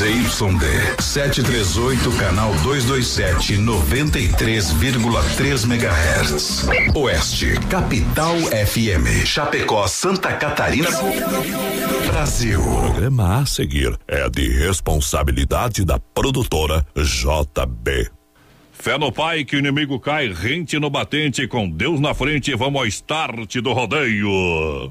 ZYD 738, canal 227, 93,3 MHz. Oeste, Capital FM. Chapecó, Santa Catarina. Brasil. O programa a seguir é de responsabilidade da produtora JB. Fé no pai que o inimigo cai, rente no batente, com Deus na frente, vamos ao start do rodeio.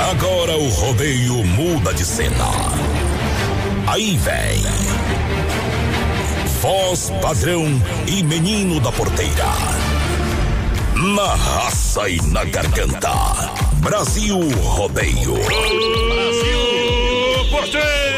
Agora o rodeio muda de cena. Aí vem. Voz padrão e menino da porteira. Na raça e na garganta. Brasil Rodeio. Brasil Porteira!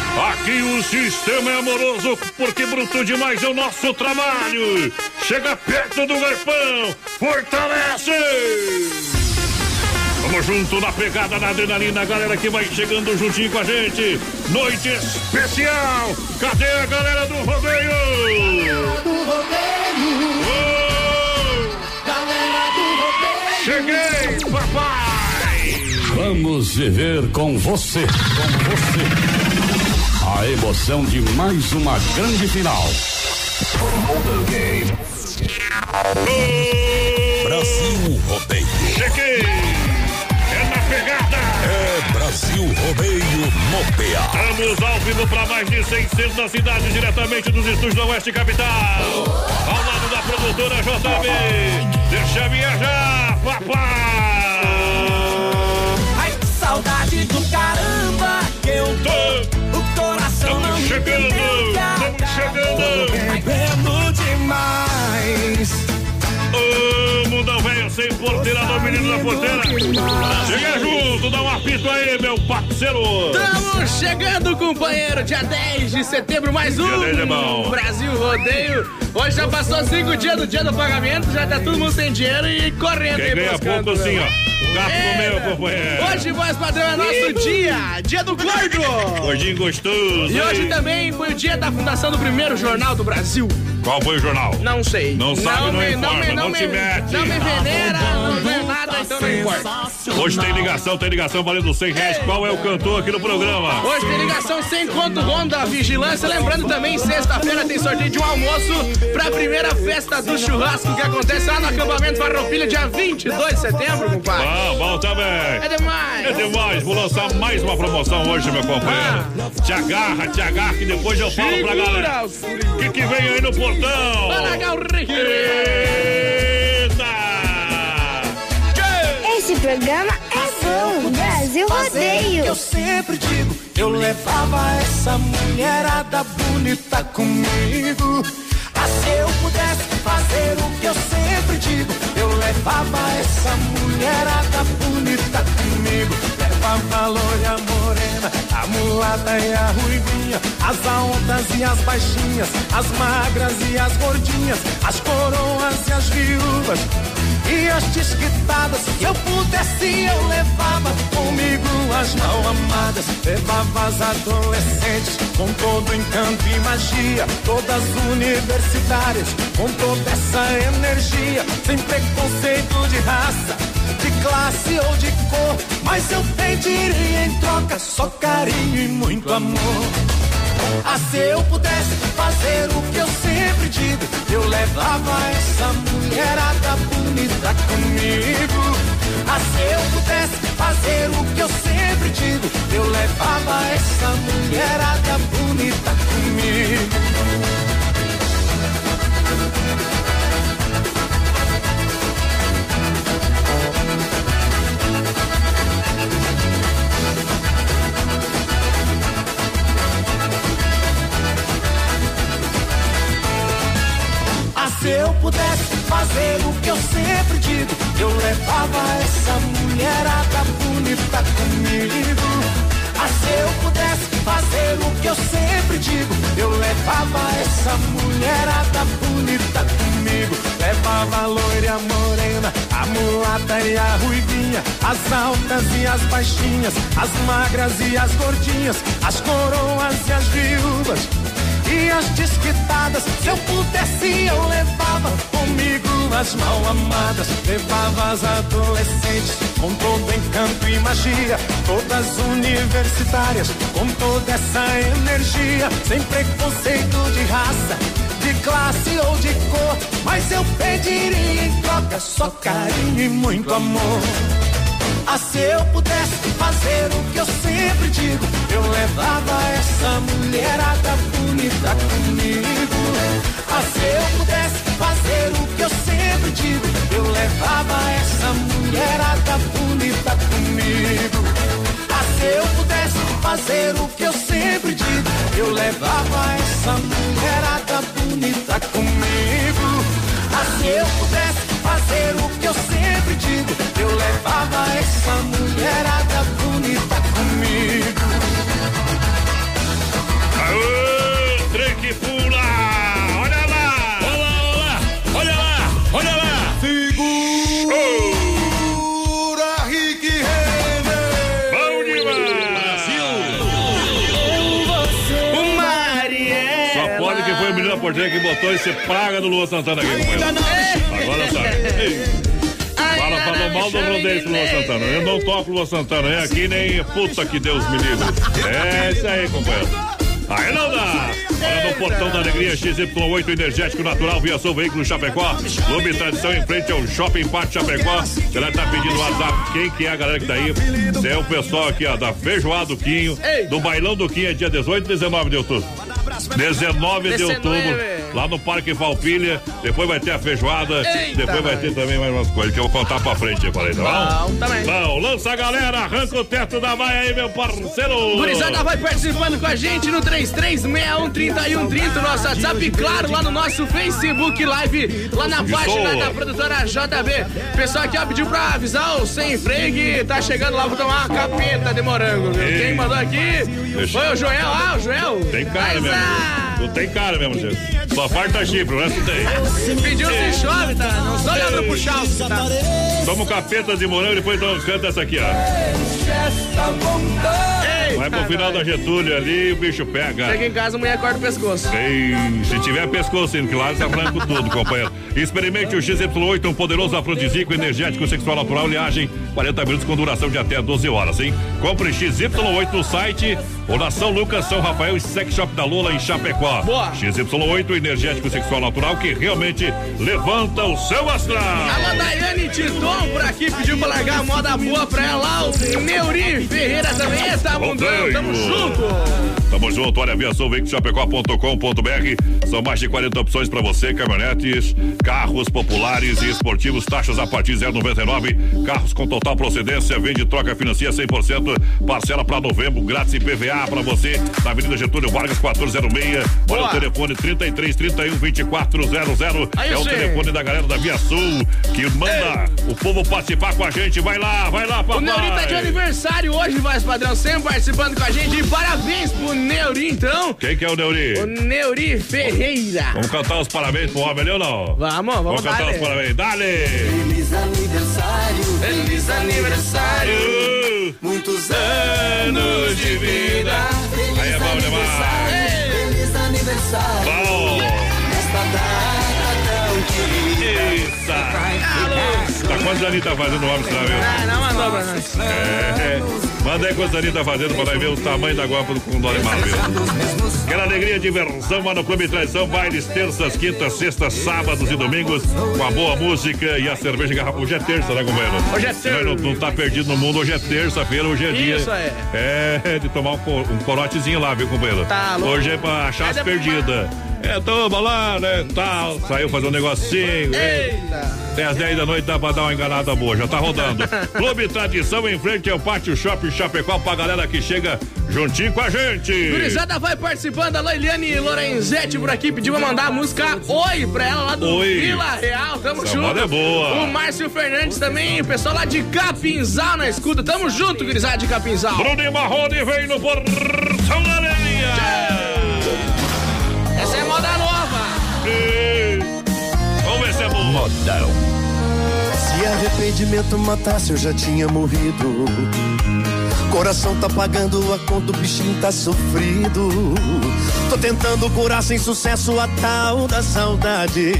Aqui o sistema é amoroso porque bruto demais é o nosso trabalho. Chega perto do garpão, fortalece! Vamos junto na pegada na adrenalina, galera que vai chegando juntinho com a gente. Noite especial. Cadê a galera do rodeio? Galera do rodeio. Cheguei, papai! Vamos viver com você, com você. A emoção de mais uma grande final. Brasil Rodeio. Cheguei! É na pegada! É Brasil Rodeio no PA. Estamos ao vivo para mais de 600 cidades, diretamente dos estúdios da Oeste Capital. Ao lado da produtora JB. Deixa viajar, papai! Chegando! Estamos chegando! Bebendo demais. Ô, mundão velho, sem porteira menino da porteira. Chega junto, dá um apito aí, meu parceiro. Estamos chegando, companheiro, dia 10 de setembro, mais um Dia 10 é bom. Brasil Rodeio. Hoje já passou cinco dias do dia do pagamento, já tá todo mundo sem dinheiro e correndo Quem aí ganha buscando, pouco assim, né? ó. Gato no meu, É, companheiro. Hoje, voz padrão, é nosso dia, dia do gordo. Gordinho gostoso. E hoje hein? também foi o dia da fundação do primeiro jornal do Brasil. Qual foi o jornal? Não sei. Não sabe, não me, informa, me, não me, te mete. Não me venera, não nada, então não importa. Hoje tem ligação, tem ligação valendo 100 reais. Qual é o cantor aqui no programa? Hoje tem ligação sem conto Ronda Vigilância. Lembrando também, sexta-feira tem sorteio de um almoço pra primeira festa do churrasco que acontece lá no acampamento Farroupilha, dia 22 de setembro, compadre. Bom, bom também. É demais. É demais, vou lançar mais uma promoção hoje, meu companheiro. Te agarra, te agarra, que depois eu falo pra galera. O que, que vem aí no portão? Eita! Esse programa é bom. Brasil Rodeio. Eu sempre digo, eu levava essa mulherada bonita comigo. Ah, se eu pudesse fazer o que eu sempre digo, eu levava essa mulherada bonita comigo. Levava a loira morena, a mulata e a ruivinha, as altas e as baixinhas, as magras e as gordinhas, as coroas e as viúvas. E as desquitadas, se eu pudesse, eu levava comigo as mal amadas. Levava as adolescentes com todo encanto e magia. Todas universitárias com toda essa energia. Sem preconceito de raça, de classe ou de cor. Mas eu pediria em troca só carinho e muito amor. Ah, se eu pudesse fazer o que eu sempre digo, eu levava essa mulherada bonita comigo. Ah, se eu pudesse fazer o que eu sempre digo, eu levava essa mulherada bonita comigo. Fazer o que eu sempre digo. Eu levava essa mulherada bonita comigo. Ah, se eu pudesse fazer o que eu sempre digo, eu levava essa mulherada bonita comigo. Levava a loira a morena, a mulata e a ruivinha, as altas e as baixinhas, as magras e as gordinhas, as coroas e as viúvas e as desquitadas. Se eu pudesse, eu levava comigo as mal amadas. Levava as adolescentes com todo encanto e magia. Todas universitárias com toda essa energia. Sem preconceito de raça, de classe ou de cor. Mas eu pediria em troca só carinho e muito amor. Ah, se eu pudesse fazer o que eu sempre digo, eu levava essa mulherada bonita comigo. Ah, se eu pudesse fazer o que eu sempre digo, eu levava essa mulherada bonita comigo. Ah, se eu pudesse fazer o que eu sempre digo, eu levava essa mulherada bonita comigo. Ah, se eu pudesse fazer o que eu sempre digo, eu levava essa mulherada bonita comigo. Aô, porteira que botou esse praga do Lua Santana aqui, companheiro. Agora sabe. Ei, Fala, falou mal do rodeio pro Lua Santana. Eu não toco Lua Santana, é aqui nem puta que Deus me livre. É isso aí, companheiro. Aí não dá! Olha no portão da alegria XY8 energético natural via seu veículo Chapecó. Clube Tradição em frente ao Shopping Parque Chapecó. A galera tá pedindo WhatsApp. Quem que é a galera que tá aí? É o pessoal aqui, ó, da Feijoada do Quinho. Do Bailão do Quinho é dia 18 e 19 de outubro. 19 de 19. outubro, lá no Parque Falpilha. Depois vai ter a feijoada. Eita, depois vai ter também mais umas coisas que eu vou contar pra frente, eu falei, tá bom? Bom, também. Bom, lança a galera, arranca o teto da vaia aí, meu parceiro. Gurizada vai participando com a gente no 33613130, nosso WhatsApp, claro, lá no nosso Facebook Live, lá na página da produtora JB. Pessoal aqui, ó, pediu pra avisar o sem freio que tá chegando lá, vou tomar uma capeta de morango, viu? Quem mandou aqui Deixa- foi o Joel, ah, o Joel. Tem cara Mas, mesmo. ah, Não tem cara mesmo, gente. Só falta chifre, o resto tem. Pediu se chove, tá? Não só olhando pro chão, tá? Toma um capeta de morango e depois dá um canta essa aqui, ó. Vai pro final da Getúlio ali, o bicho pega. Chega em casa, a mulher corta o pescoço. Ei, se tiver pescoço claro, você arranca tudo, companheiro. Experimente o XY8, um poderoso afrodisíaco energético sexual natural, liagem, 40 minutos com duração de até 12 horas, hein? Compre XY8 no site na São Lucas, São Rafael e Sex Shop da Lula em Chapecó. Boa. XY8, energético sexual natural que realmente levanta o seu astral. Alô, Daiane Titon por aqui pediu pra largar a moda boa pra ela. O Neuri Ferreira também está mundão. Tamo junto. Tamo junto, olha, aviação chapecó.com.br. São mais de 40 opções para você, caminhonetes, carros populares e esportivos, taxas a partir de 0,99. Carros com total procedência, vende troca financia 100%, parcela para novembro, grátis IPVA para você, na Avenida Getúlio Vargas 406. Olha Boa. o telefone 33 31 2400. Aí É o telefone da galera da Via Sul que manda o povo participar com a gente. Vai lá, vai lá, papai. O Neuri tá de aniversário hoje, mais padrão, sempre participando com a gente. E parabéns pro Neuri, então. Quem que é o Neuri? O Neuri Ferreira. Vamos cantar os parabéns pro homem ali ou não? Vamos, vamos, Vamos cantar dar. os parabéns. Dale! Feliz aniversário, Feliz aniversário. Uh, muitos Anos de vida. Aí é bom demais. Feliz aniversário, Bom! nesta data tão querida. Eita! Tá quantos aninhos tá fazendo o homem, será mesmo? Ah, não mandou pra nós. É. Manda aí quantos aninhos tá fazendo pra nós ver o tamanho da guapa com o animal, viu? Aquela alegria diversão lá no Clube Traição, bailes terças, quintas, sextas, sábados e domingos, com a boa música e a cerveja garrafa. Hoje é terça, né, companheiro? Hoje é nós Não, terça. não tá perdido no mundo, hoje é terça-feira, hoje é dia. Isso é. É, de tomar um, co- corotezinho lá, viu, companheiro? Tá louco. Hoje é pra achar as É perdidas. É, toma lá, né, tal. Saiu fazer um negocinho. Eita. Até às 10 da noite dá pra dar uma enganada boa, já tá rodando. Clube Tradição em frente ao Pátio Shopping Chapecó pra galera que chega juntinho com a gente. Gurizada vai participando, a Leiliane Lorenzetti por aqui pediu pra mandar a música Oi pra ela lá do Oi. Vila Real, tamo Essa junto. é boa. O Márcio Fernandes também, o pessoal lá de Capinzal na escuta, tamo junto, gurizada de Capinzal. Bruno Marrone vem no Portão da Areia. Vamos ver se é bom. Modão. Se arrependimento matasse, eu já tinha morrido. Coração tá pagando a conta, o bichinho tá sofrido. Tô tentando curar sem sucesso a tal da saudade.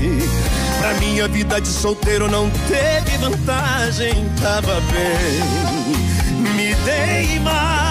Pra minha vida de solteiro não teve vantagem, tava bem. Me dei mal.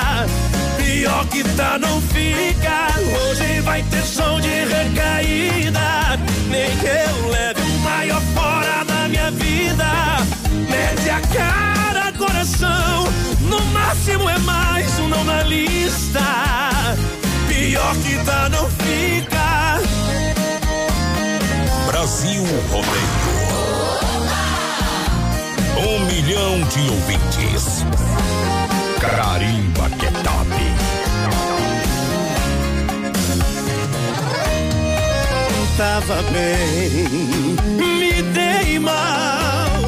Pior que tá, não fica. Hoje vai ter som de recaída. Nem que eu leve o maior fora da minha vida. Mete a cara, coração. No máximo é mais um não na lista. Pior que tá, não fica. Brasil Rodeio. Um milhão de ouvintes. Carimba que é top. tava bem, me dei mal.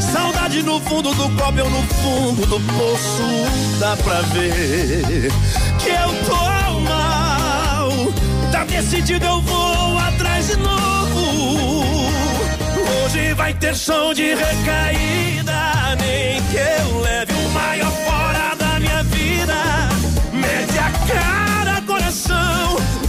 Saudade no fundo do copo, eu no fundo do poço. Dá pra ver que eu tô mal. Tá decidido, eu vou atrás de novo. Hoje vai ter som de recaída. Nem que eu leve o maior fora da minha vida. Mete a cara.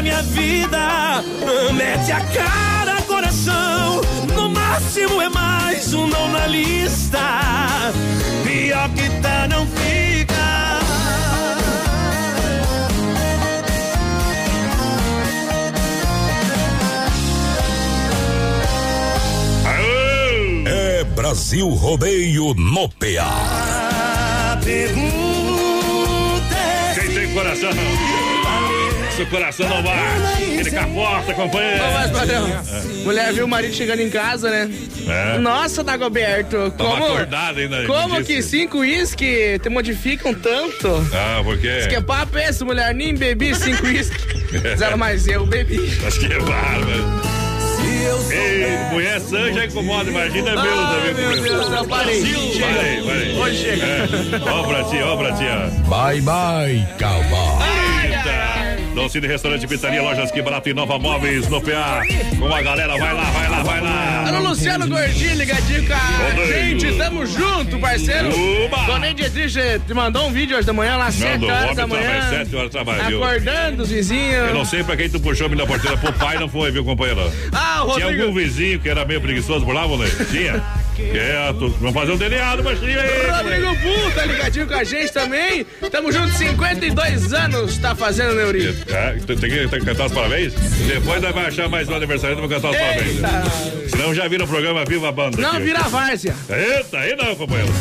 da minha vida. Mete a cara, coração. No máximo é mais um não na lista. Pior que tá, não fica. Aô! É Brasil Rodeio no PA. É Quem tem coração? Seu coração não bate. Ele caposta, companheiro. Ô, mas, padrão, mulher viu o marido chegando em casa, né? É. Nossa, Dagoberto, Tava como, acordado ainda. como que cinco uísque te modificam tanto? Ah, porque. Que é papo é esse, mulher? Nem bebi cinco uísque. Zero mais eu bebi. Acho que é bárbaro. se eu Ei, mulher sã já incomoda, imagina meu também. meu Deus, eu parei. Parei, parei. Hoje chega. É. Ó pra ti, ó pra ti, ó. Bye, bye, calma. Eita! Docine Restaurante Pizzaria, Lojas Que Barato e Nova Móveis no PA. Com a galera, vai lá, vai lá, vai lá. Alô, Luciano Gordinho, ligadinho com a Rodrigo. gente. Tamo junto, parceiro. Uba. Dona Dietrich te mandou um vídeo hoje da manhã, lá 7 Mandou, o horas da manhã. sete horas de trabalho, viu? Acordando os vizinhos. Eu não sei pra quem tu puxou a minha porteira. Pro pai não foi, viu, companheiro? Ah, o Tinha algum Rodrigo. vizinho que era meio preguiçoso por lá, moleque? Tinha? Tu, vamos fazer um DNA do baixinho aí. Rodrigo Bull tá ligadinho com a gente também. Tamo junto, 52 anos tá fazendo, Neuri. É, tem que, tem que cantar os parabéns? Depois nós vamos achar mais um aniversário e vamos cantar os parabéns. Eita. Senão já vira o programa Viva a Banda. Não, aqui. vira a várzea. Eita, aí não, companheiro.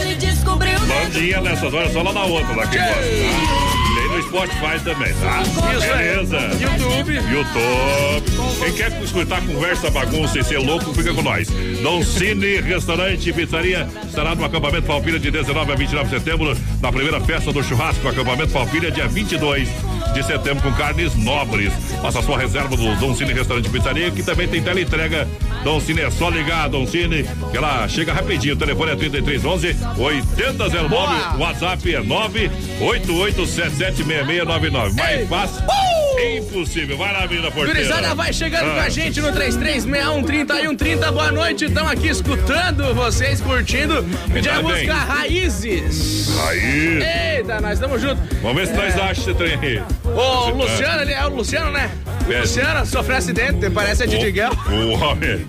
Ele descobriu Bandinha nessas horas só lá na outra, lá que gosta. No Spotify também, tá? Isso. Beleza. YouTube. YouTube. Quem quer escutar conversa, bagunça e ser louco, fica com nós. Dom Cine, restaurante e pizzaria estará no acampamento Falpilha de 19 a 29 de setembro, na primeira festa do churrasco, acampamento Falpilha, dia 22 de setembro, com carnes nobres. Faça sua reserva do Dom Cine Restaurante Pizzaria, que também tem teleentrega. Dom Cine é só ligar, Dom Cine, que ela chega rapidinho. O telefone é 3311 8009. Boa. O WhatsApp é 988776699. Mais fácil. Impossível. Vai lá, menina porteira. Gurizada vai chegando Ah. com a gente no 33613130. Boa noite, estamos aqui escutando vocês, curtindo. Pedir a música Raízes. Aí. Eita, nós estamos juntos. Vamos ver se nós achamos esse trem aí. O Luciano, ele é o Luciano, né? É. Luciano sofreu acidente, parece a de Miguel. O homem.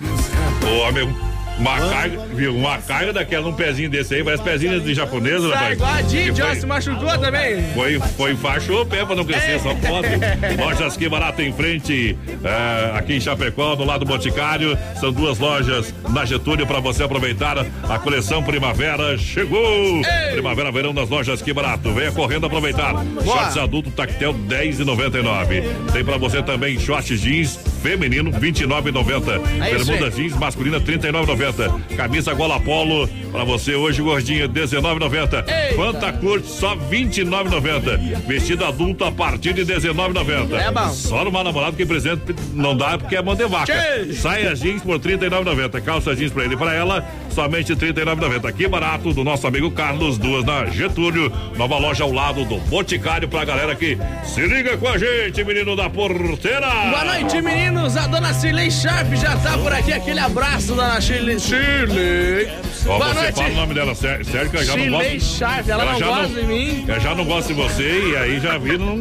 O homem. Uma carga, viu? Uma carga daquela num pezinho desse aí, parece pezinho de japonesa, rapaz. igual a Didi, Que ó, foi- se machucou também. Foi, foi enfaixou o pé pra não crescer, só pode. Lojas que barato em frente, é, aqui em Chapecó, do lado do Boticário. São duas lojas na Getúlio para você aproveitar. A coleção Primavera chegou. Primavera Verão nas lojas que barato. Venha correndo aproveitar. Shorts adulto tactel 10,99. Tem para você também shorts jeans feminino 29,90. É Bermuda jeans masculina 39,90. Camisa gola polo para você hoje gordinha 19,90. Eita. Fanta curte só 29,90. Vestido adulto a partir de 19,90. É bom. Só numa namorada que presente não dá porque é mão de vaca. Que? Saia jeans por 39,90. Calça jeans para ele e para ela somente 39,90. Aqui barato do nosso amigo Carlos, duas na Getúlio, nova loja ao lado do Boticário pra galera que se liga com a gente, menino da porteira. Boa noite, meninos. A dona Cirlei Sharp já tá por aqui. Aquele abraço, dona Shirley. Shirley. Ó, Boa você noite. fala o nome dela sério, sério que eu já não Shirley gosto. Sharp, ela, não já gosta de mim. Eu já não gosto de você e aí já vi não.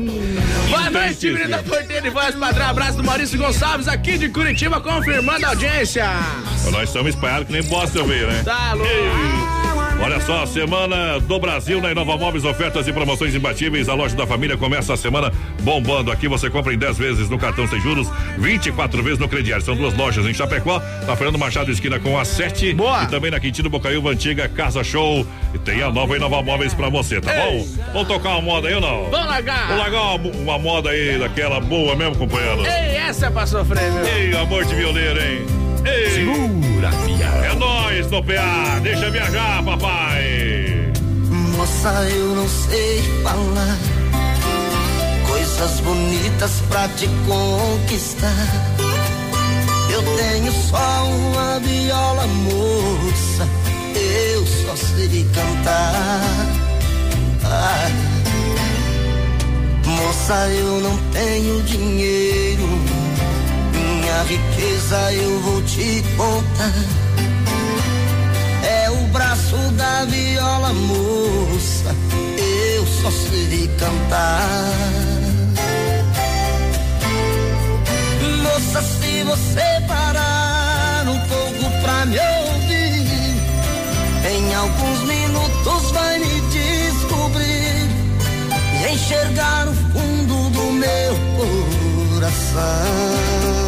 Boa não noite, menino da porteira e voz padrão. Abraço do Maurício Gonçalves aqui de Curitiba, confirmando a audiência. Nós estamos espalhados que nem bosta ver, né? Tá louco. Olha só, semana do Brasil na Inova Móveis, ofertas e promoções imbatíveis. A loja da família começa a semana bombando. Aqui você compra em 10 vezes no cartão sem juros, 24 vezes no crediário. São duas lojas em Chapecó, na Fernando Machado esquina com a 7 Boa. e também na Quintino Bocaiúva Antiga Casa Show. E tem a nova Inova Móveis pra você, tá Ei. bom? Vamos tocar uma moda aí ou não? Vamos largar. Vamos largar uma, uma moda aí daquela boa mesmo, companheiro? Ei, essa é pra sofrer, meu. Ei, amor de violeiro, hein? Ei, Segura, fiel. é nóis, no PA. Deixa viajar, papai. Moça, eu não sei falar coisas bonitas pra te conquistar. Eu tenho só uma viola, moça. Eu só sei cantar. Ah. Moça, eu não tenho dinheiro. Minha riqueza eu vou te contar. É o braço da viola, moça. Eu só sei cantar. Moça, se você parar um pouco pra me ouvir, em alguns minutos vai me descobrir e enxergar o fundo do meu coração.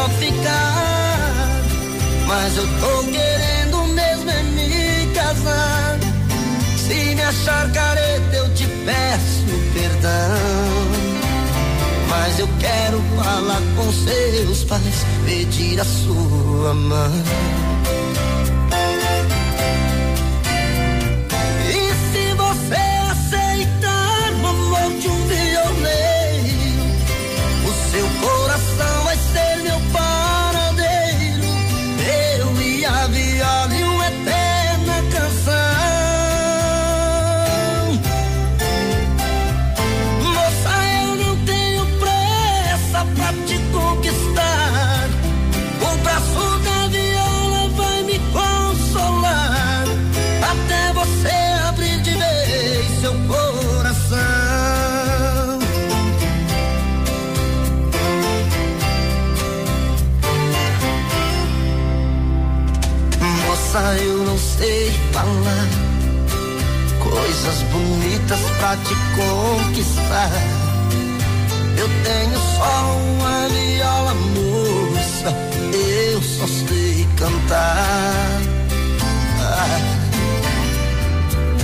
Só ficar. Mas eu tô querendo mesmo é me casar. Se me achar careta, eu te peço perdão. Mas eu quero falar com seus pais, pedir a sua mão. Bonitas pra te conquistar. Eu tenho só uma viola, moça, eu só sei cantar.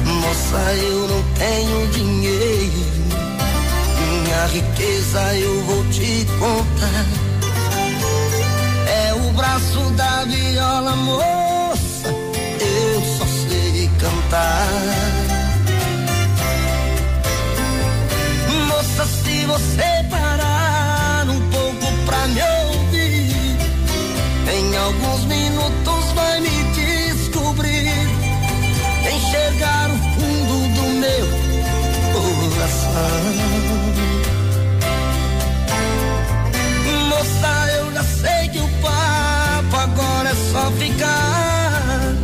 Moça, eu não tenho dinheiro. Minha riqueza eu vou te contar. É o braço da viola, moça. Eu só sei cantar. Você parar um pouco pra me ouvir, em alguns minutos vai me descobrir, enxergar o fundo do meu coração. Moça, eu já sei que o papo agora é só ficar,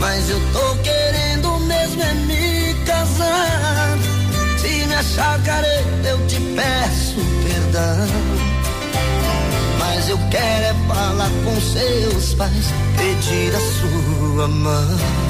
mas eu tô querendo mesmo é me casar. Se me achar careta, eu te peço perdão. Mas eu quero é falar com seus pais, pedir a sua mão.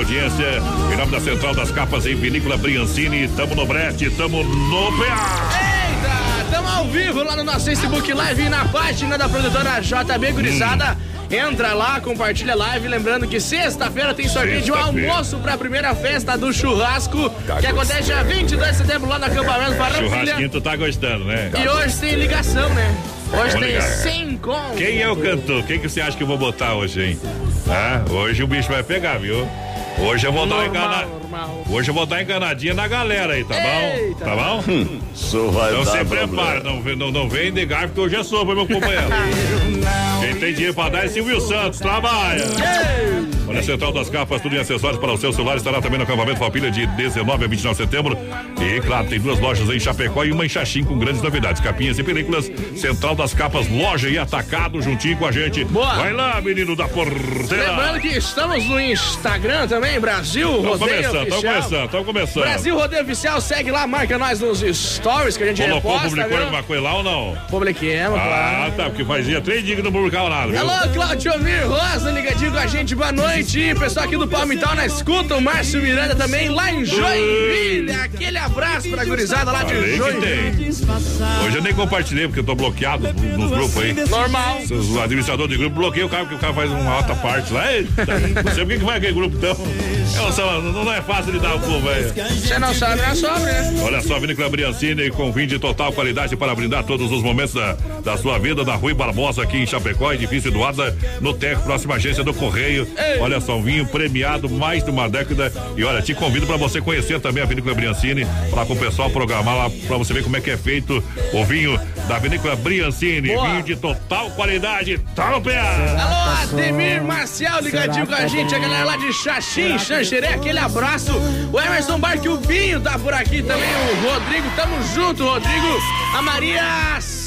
Grande audiência. Em nome da Central das Capas em Vinícola Briancini, tamo no Brete, tamo no PA. Eita, tamo ao vivo lá no nosso Facebook Live e na página da produtora JB Gurizada. Hum. Entra lá, compartilha a live. Lembrando que sexta-feira tem sorteio de um almoço pra primeira festa do churrasco, que acontece dia 22 de setembro lá no acampamento Farroupilha. Churrasquinho, tu tá gostando, né? E hoje tem ligação, né? Hoje Vamos tem ligar. 100 conto. Quem é o cantor? Quem que você acha que eu vou botar hoje, hein? Ah, hoje o bicho vai pegar, viu? Hoje eu vou dar uma Normal, engana... normal. Hoje eu vou dar enganadinha na galera aí, tá bom? Eita. Tá bom? Isso vai Então dar se prepara, não, vem- não, não vem de garfo que hoje é sopa, meu companheiro. Quem tem dinheiro pra dar é Silvio Santos, trabalha. Olha, Central das Capas, tudo em acessórios para o seu celular, estará também no acampamento Falpilha de 19 a 29 de setembro. E, claro, tem duas lojas em Chapecó e uma em Xaxim com grandes novidades, capinhas e películas. Central das Capas, loja e atacado juntinho com a gente. Boa. Vai lá, menino da porteira. Lembrando que estamos no Instagram também, Brasil Estamos Rodeio começando, estamos Oficial. começando, estamos começando. Brasil Rodeio Oficial, segue lá, marca nós nos stories que a gente Colocou, reposta, publicou viu? alguma coisa lá ou não? Publiquemos, Ah, claro. tá, porque fazia três dias que não publicava nada, viu? Alô, Claudio Mir Rosa, ligadinho com a gente, boa noite. E pessoal aqui do Palmital na escuta, o Márcio Miranda também lá em Joinville. Aquele abraço pra gurizada lá de Falei Joinville. Hoje eu nem compartilhei, porque eu tô bloqueado nos grupos aí. Normal. O administrador de grupo bloqueia o cara, porque o cara faz uma alta parte lá. Eita, não sei por que vai aquele grupo então. Eu só- não, é fácil lidar com o povo, velho. Você não sabe, não é sobre, né? Olha só, Vinícola Briancini com vinho de total qualidade para brindar todos os momentos da, da sua vida da Rui Barbosa aqui em Chapecó, edifício Eduarda, no TEC, próxima agência do Correio. Olha só, um vinho premiado mais de uma década. E olha, te convido para você conhecer também a Vinícola Briancini, para com o pessoal programar lá para você ver como é que é feito o vinho da Vinícola Briancini. Boa. Vinho de total qualidade. Tá no pé! Alô, Ademir Marcial, ligadinho com a gente, a galera lá de Xaxim, Xanxerê, aquele abraço. O Emerson Barque, o Binho tá por aqui também, o Rodrigo, tamo junto, Rodrigo. A Maria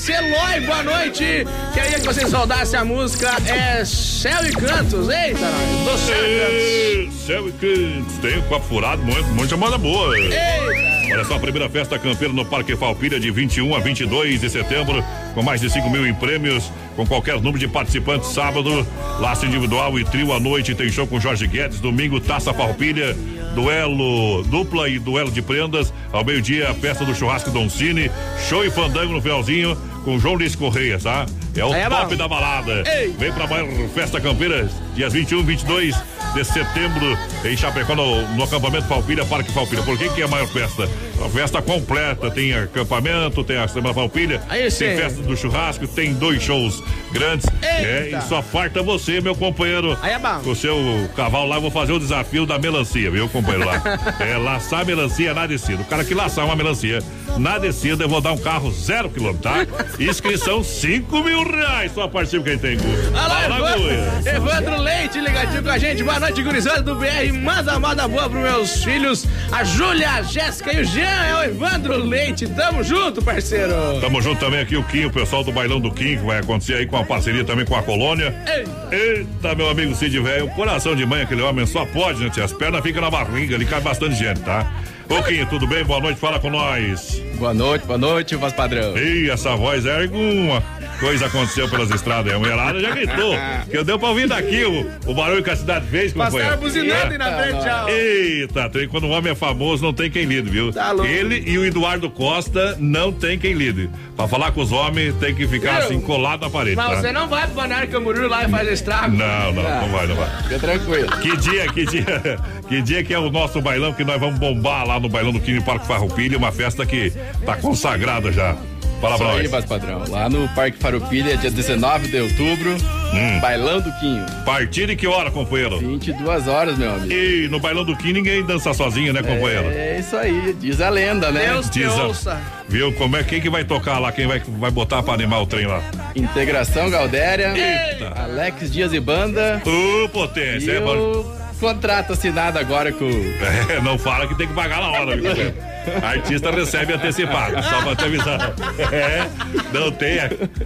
Celói, boa noite. Queria que vocês rodassem a música, é Céu e Cantos. Eita, do Céu e Cantos. Céu e cantos. Tem o copo furado, muito, muita moda boa. Eita. Olha só, a primeira festa campeira no Parque Falpilha de 21 a 22 de setembro, com mais de 5 mil em prêmios, com qualquer número de participantes. Sábado, laço individual e trio à noite, tem show com Jorge Guedes. Domingo, Taça Farroupilha, duelo dupla e duelo de prendas. Ao meio-dia, a festa do churrasco Don Cine, show e fandango no finalzinho, com João Luiz Correia, tá? É o é top bom. da balada. Ei. Vem pra maior festa campeira, dias 21 e 22 de setembro, em Chapecó, no, no acampamento Falpilha, Parque Falpilha. Por que, que é a maior festa? Uma festa completa, tem acampamento, tem a Semana Falpilha, Aí tem festa do churrasco, tem dois shows grandes. É, e só falta você, meu companheiro. Aí é bom. Com o seu cavalo lá, eu vou fazer o desafio da melancia, viu, companheiro lá? é, laçar melancia na descida. O cara que laçar uma melancia na descida, eu vou dar um carro zero quilômetro, tá? Inscrição 5 mil reais. Só participa quem tem. Alô, Evandro, Evandro Leite ligadinho com a gente. Boa noite, gurizada do BR. Manda moda boa pros meus filhos. A Júlia, a Jéssica e o Jean. É o Evandro Leite. Tamo junto, parceiro. Tamo junto também aqui o Kim, o pessoal do Bailão do Kim, que vai acontecer aí com a parceria também com a Colônia. Ei. Eita, meu amigo Cid Velho, coração de mãe, aquele homem só pode, tia? As pernas ficam na barriga, ali cai bastante gente, tá? Kim, tudo bem? Boa noite, fala com nós. Boa noite, boa noite, voz padrão. Ih, essa voz é alguma coisa aconteceu pelas estradas. A mulherada já gritou. Que eu deu pra ouvir daqui o, o barulho que a cidade fez. Foi? Passaram buzinando na frente, tchau. Eita, tem, quando um homem é famoso, não tem quem lide, viu? Tá louco. Ele e o Eduardo Costa não tem quem lide. Pra falar com os homens, tem que ficar assim, colado na parede, Mas tá? você não vai pro Balneário Camboriú lá e faz estrago. Não, não, não vai, não vai. Fica tranquilo. Que dia, que dia, que dia que é o nosso bailão que nós vamos bombar lá no bailão do Quini Parque Farroupilha, uma festa que tá consagrada já. Fala pra aí, nós. voz padrão. Lá no Parque Farroupilha, dia 19 de outubro, Hum. Bailão do Quinho. Partir de que hora, companheiro? 22 horas, meu amigo. E no bailão do Quini ninguém dança sozinho, né, companheiro? É isso aí, diz a lenda, né? Deus Diz a- ouça. Viu como é quem que vai tocar lá, quem vai, vai botar pra animar o trem lá? Integração Galdéria, Eita. Alex Dias e Banda. Ô, E potência, é, mano. o contrato assinado agora com o É, não fala que tem que pagar na hora, viu, companheiro? Artista recebe antecipado, só pra te avisar. É, não tem.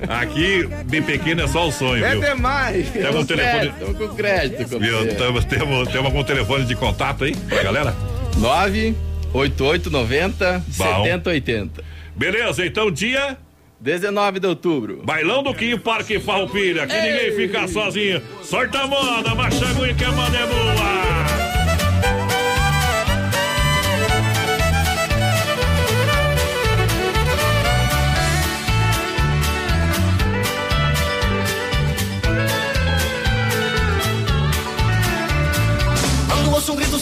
Aqui, bem pequeno, é só o sonho, É viu? demais. Tem algum telefone. crédito, com crédito, Viu? Temos, temos, temos algum telefone de contato aí pra galera? 98890 Bom. 7080. Beleza, então dia 19 de outubro. Bailão do Quinho Parque Farroupilha. Aqui ninguém fica sozinho. Sorta a moda, machaguinha que a moda é boa.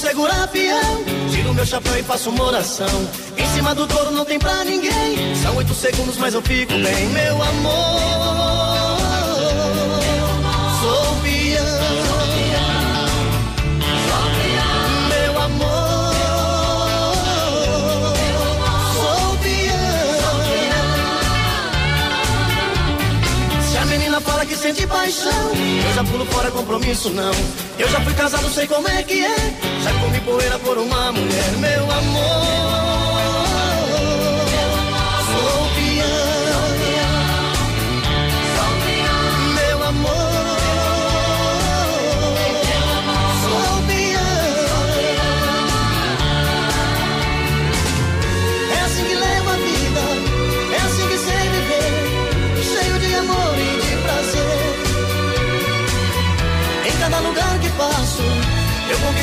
Ouço um grito, segura avião. Tiro meu chapéu e faço uma oração. Em cima do touro não tem pra ninguém. São oito segundos, mas eu fico bem, meu amor. Que sente paixão, eu já pulo fora compromisso não. Eu já fui casado, sei como é que é. Já comi poeira por uma mulher, meu amor.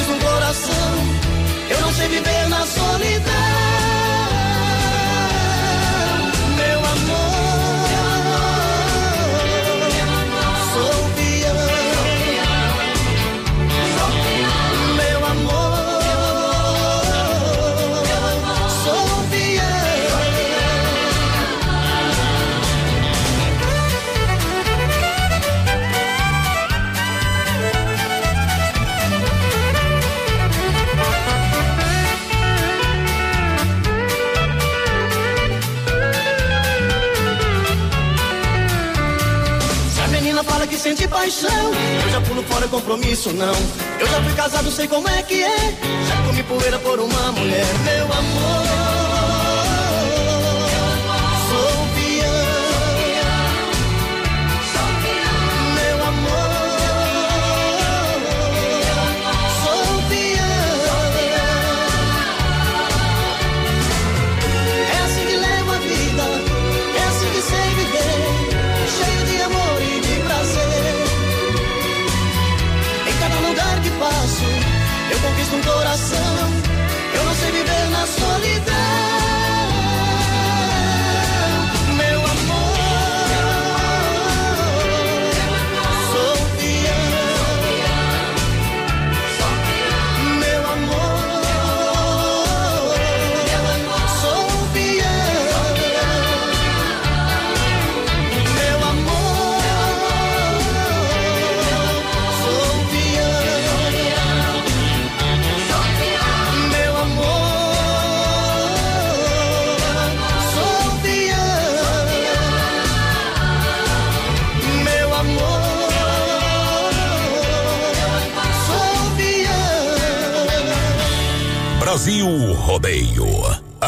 Conquisto um coração. Eu não sei viver na solidão. Sente paixão, eu já pulo fora compromisso não. Eu já fui casado, sei como é que é. Já comi poeira por uma mulher, meu amor.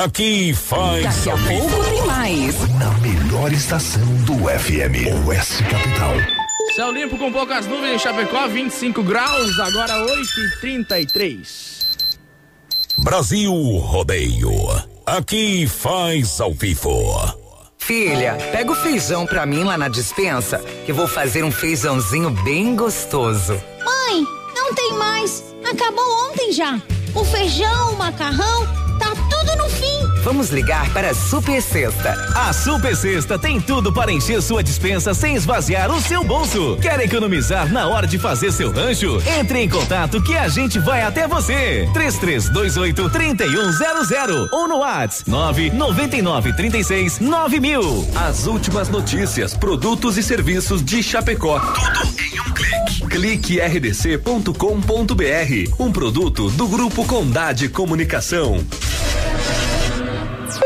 Aqui faz Daqui a pouco tem mais. Na melhor estação do FM, Oeste Capital. Céu limpo com poucas nuvens em Chapecó, 25 graus, agora 8h33. Brasil Rodeio. Aqui faz ao vivo. Filha, pega o feijão pra mim lá na dispensa, que vou fazer um feijãozinho bem gostoso. Mãe, não tem mais. Acabou ontem já. O feijão, o macarrão, Vamos ligar para a Super Sexta. A Super Sexta tem tudo para encher sua dispensa sem esvaziar o seu bolso. Quer economizar na hora de fazer seu rancho? Entre em contato que a gente vai até você. 3328 3100 ou no WhatsApp 999 36 9000. As últimas notícias, produtos e serviços de Chapecó. Tudo em um clique. Clique rdc.com.br. Um produto do Grupo Condade Comunicação.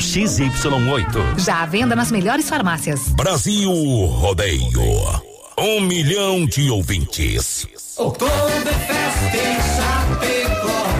XY8. Já à venda nas melhores farmácias. Brasil Rodeio. Um milhão de ouvintes. Oktoberfest em Chapecó.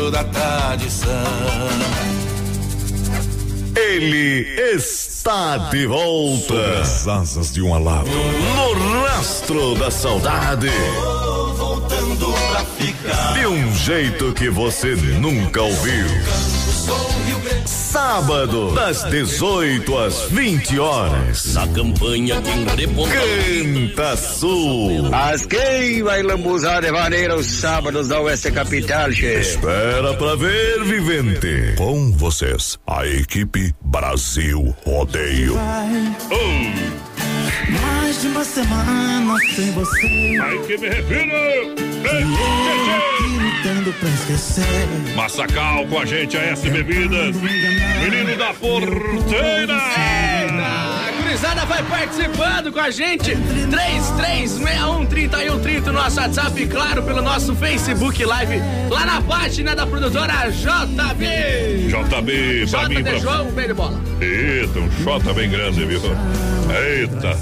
da tradição. Ele está de volta. Sobre as asas de um alado. No rastro da saudade. Voltando pra ficar. De um jeito que você nunca ouviu. Sábado, das 18 às 20 horas. Na campanha Canta Sul. Mas quem vai lambuzar de maneira os sábados da Oeste Capital, chefe? Espera pra ver, vivente. Com vocês, a equipe Brasil Rodeio. Mais de uma semana sem você. Aí que me refiro. Lutando pra esquecer. Massacal com a gente, a S Bebidas. Menino da Porteira. Gurizada vai participando com a gente. 33613130 no nosso WhatsApp, claro, pelo nosso Facebook Live, lá na página da produtora JB. JB, pra mim, JB pra... João, bem de bola. Eita, um xota bem grande, viu? Eita.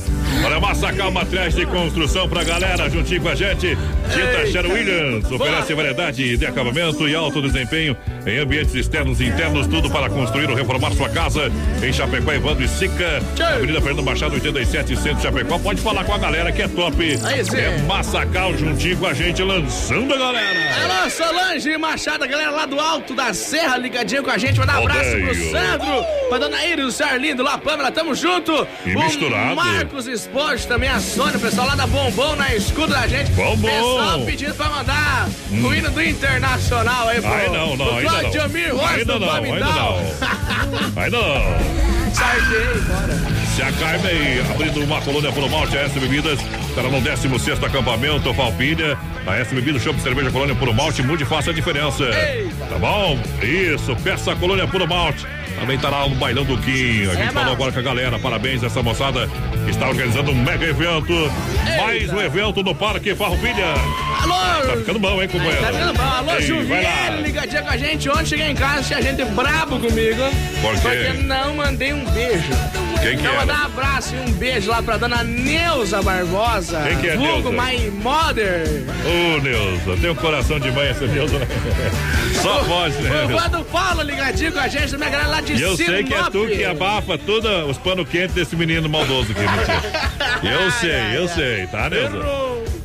Olha, Massacal Materiais de Construção pra galera, juntinho com a gente. Tinta. Sher Williams oferece variedade de acabamento e alto desempenho em ambientes externos e internos, tudo para construir ou reformar sua casa em Chapecó, Evandro e Sica. Avenida Fernando Machado, 87, Centro Chapecó. Pode falar com a galera que é top. É Massacal juntinho com a gente, lançando a galera. Alô, Solange Machado, a galera lá do alto da Serra, ligadinho com a gente. Mandar um abraço pro. Sandro, pra dona Iris, o senhor lindo lá, Pâmela, tamo junto. E o misturado. Marcos Esporte, também a Sônia, o pessoal lá da Bombom na escuta da gente. Bombom. Pessoal pedindo pra mandar o hino do Internacional aí, pro, Ai, não, não, pro ainda não. Ainda não, ainda não. Ainda não. Sarguei, bora. Se a aí, abrindo uma colônia pelo malte, a S Bebidas, estará no 16 acampamento Falpilha. A S Bebidas, Chopp Cerveja Colônia Puro Malte, mude e faça a diferença. Tá bom? Isso, peça a colônia Puro Malte. Também tá lá no bailão do Quinho. A gente falou agora com a galera. Parabéns essa moçada que está organizando um mega evento. Mais um evento no Parque Farroupilha. Alô! Tá ficando bom, hein, companheiro? Tá vendo bom? Alô, Ei, ligadinha com a gente. Ontem cheguei em casa, tinha gente brabo comigo. Por quê? Porque não mandei um beijo. Quem que Então, mandar um abraço e um beijo lá pra dona Neuza Barbosa. Quem que é vulgo Neuza? My Mother. Ô, Neuza, tem um coração de mãe essa Neuza. Só pode, né? O? Vando Paulo ligadinho com a gente, também a galera lá de E eu Sinop. sei que é tu que abafa todos os panos quentes desse menino maldoso aqui, mentira. Eu sei, eu sei, tá, Neuza?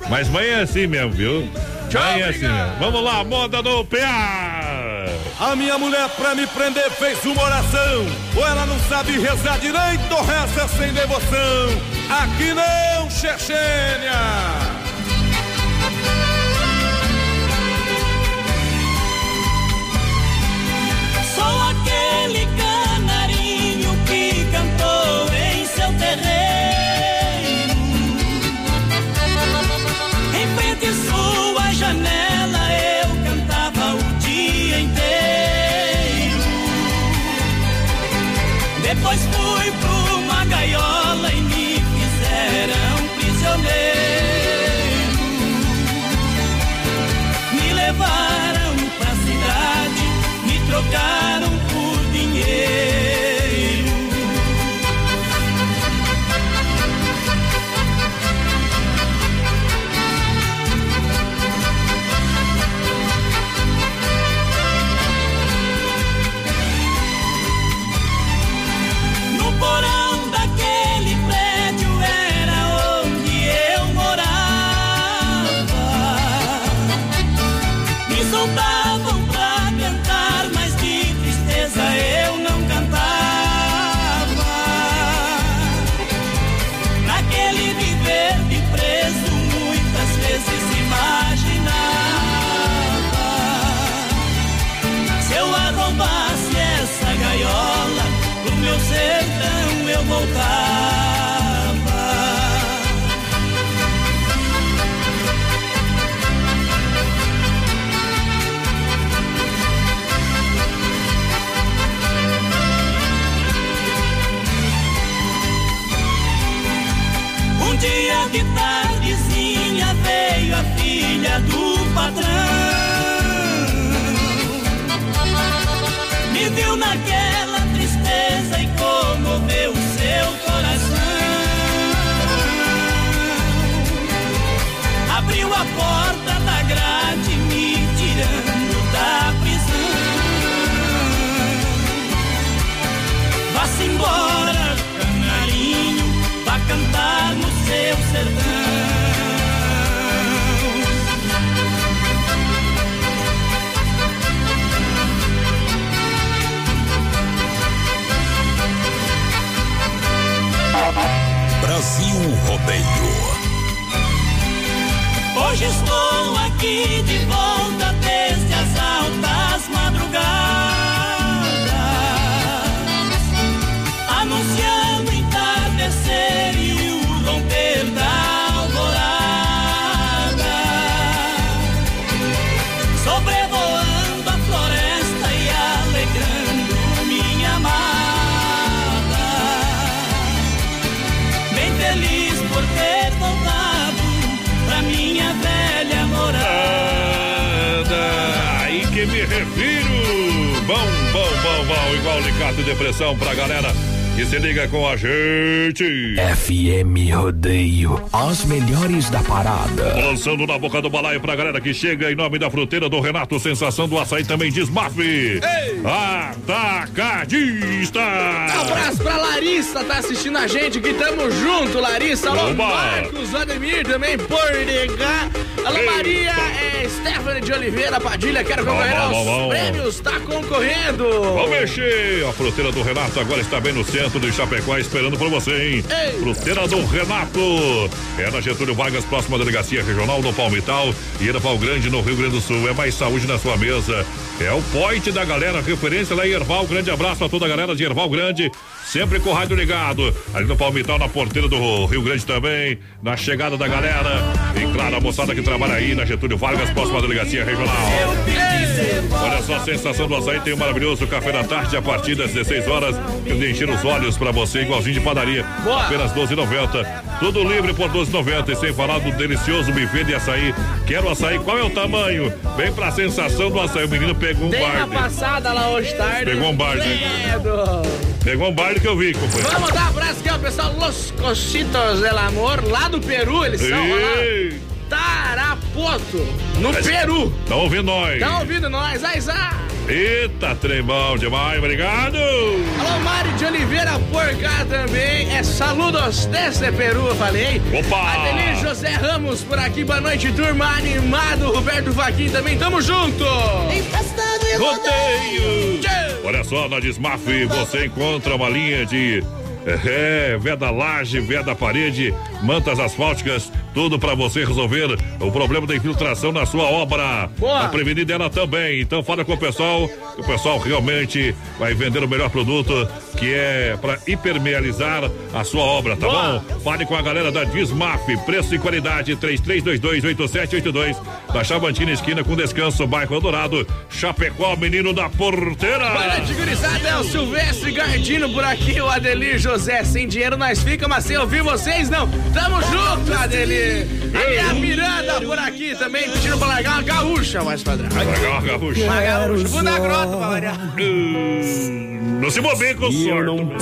Mas mãe é assim mesmo, viu? Mãe é assim mesmo. Vamos lá, moda do PA! A minha mulher pra me prender fez uma oração. Ou ela não sabe rezar direito ou reza sem devoção. Aqui não, Chechênia! Sou aquele canarinho Me soltavam pra cantar, mas de tristeza eu não cantava. Naquele viver de preso, muitas vezes imaginava. Se eu arrombasse essa gaiola, pro meu sertão eu voltava. Rodeio. Hoje estou aqui de volta Igual Licato e Depressão pra galera que se liga com a gente. FM Rodeio, as melhores da parada. Lançando na boca do balaio pra galera que chega em nome da fruteira do Renato, sensação do açaí também diz MAF. Atacadista. Um abraço pra Larissa, tá assistindo a gente aqui, tamo junto, Larissa. Alô, Oba. Marcos Vladimir também, por negar. Alô, Ei. Maria, é, Stephanie de Oliveira Padilha, quero concorrer aos bom. prêmios, tá concorrendo. Vamos mexer! A fruteira do Renato agora está bem no centro de Chapecó, esperando por você, hein? Ei. Fruteira do Renato! É na Getúlio Vargas, próxima delegacia regional do Palmital e Pau Grande, no Rio Grande do Sul. É mais saúde na sua mesa. É o point da galera, referência lá em Erval. Grande abraço a toda a galera de Erval Grande, sempre com o rádio ligado. Ali no Palmital, na porteira do Rio Grande também, na chegada da galera. E claro, a moçada que trabalha aí na Getúlio Vargas, próxima delegacia regional. Olha só, a sensação do açaí tem um maravilhoso café da tarde a partir das 16 horas. Eu encher os olhos pra você, igualzinho de padaria. Boa. Apenas 12,90. Tudo livre por 12,90. E sem falar do delicioso buffet de açaí. Quero açaí, qual é o tamanho? Vem pra sensação do açaí. O menino pegou um Tem uma barde. passada lá hoje tarde. Pegou um. Credo. Pegou um barde que eu vi, companheiro. Vamos dar um abraço aqui, ó, pessoal. Los Cositos del Amor, lá do Peru, eles são Ei. lá. Tarapoto, no Mas- Peru. Tá ouvindo nós? Tá ouvindo nós? Aizá. Eita, trem bom demais, obrigado. Alô, Mário de Oliveira por cá também. É saludos desde Peru, eu falei. Opa! Adelir José Ramos por aqui, boa noite, turma. Animado, Roberto Vaquim também, tamo junto. Rodeio! Olha só, na Desmaf você encontra uma linha de é, veda laje, veda parede, mantas asfálticas, tudo para você resolver o problema da infiltração na sua obra. Boa. Pra prevenir dela também. Então fala com o pessoal, que o pessoal realmente vai vender o melhor produto, que é para hipermealizar a sua obra, tá Boa. bom? Fale com a galera da Dismaf, preço e qualidade 33228782, da Chavantina esquina com descanso, bairro Eldorado, Chapecó, menino da porteira. Boa noite, gurizada. É o Silvestre Gardino por aqui, o Adelir José. Sem dinheiro nós fica, mas sem ouvir vocês não. Tamo junto, Adelir. A minha Miranda por aqui também, pedindo pra largar uma gaúcha, mais padrão. Largar uma gaúcha. Uma gaúcha. Vou na grota pra variar. Não se com sorte.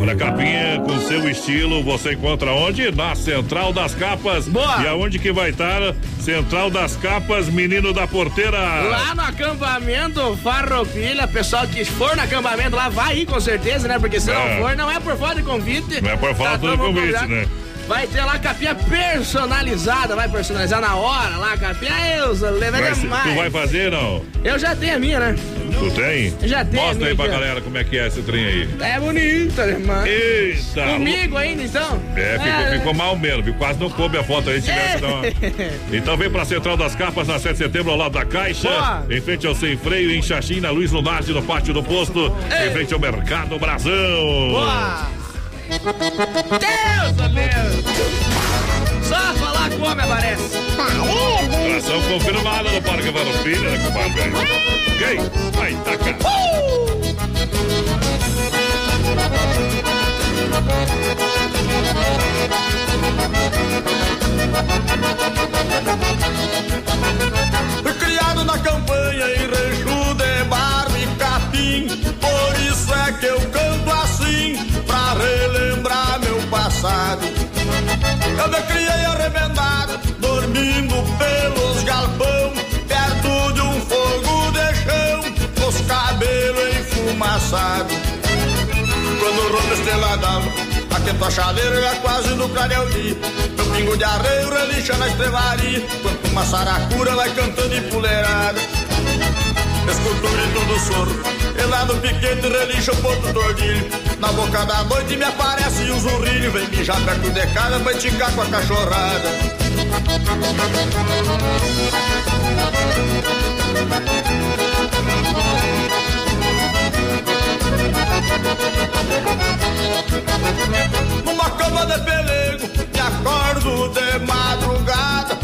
Olha, capinha com seu estilo, você encontra onde? Na Central das Capas. Boa. E aonde que vai estar? Central das Capas, menino da porteira. Lá no acampamento Farroupilha, pessoal que for no acampamento lá vai ir com certeza, né? Porque se É. não for, não é por falta de convite. Não é por falta todo de convite, convidado. né? Vai ter lá capinha personalizada, vai personalizar na hora lá, capinha Elza, leva demais. tu vai fazer, não? Eu já tenho a minha, né? Tu tem? Já tenho, Mostra aí pra galera como é que é esse trem aí. É bonita, irmã. Eita! Comigo ainda, então? É, ficou, ficou mal mesmo, viu? Quase não coube a foto aí, tivesse que dar uma- Então vem pra Central das Capas, na 7 de setembro, ao lado da Caixa. Boa. Em frente ao Sem Freio, em Xaxim, na Luiz Lunardi, no pátio do posto. Em frente ao Mercado Brasão. Boa! Deus, oh Deus! Só falar com o homem aparece. Atração confirmada no Parque Farroupilha, né, compadre? Quem? Vai, taca. Criado na campanha em rancho meu passado. Eu me criei arrebentado Dormindo pelos galpão Perto de um fogo de chão Os cabelos enfumaçados Quando rompe esteladão Aquento a chaleira já quase no clareio dia Meu pingo de arreio relincha na estrevaria Quanto uma saracura vai cantando em puleirada Escuto o grito do soro. E lá no piquete relincha o ponto tordilho. Na boca da noite me aparece um zurrilho. Vem mijar perto de casa pra esticar com a cachorrada. Numa cama de pelego, me acordo de madrugada,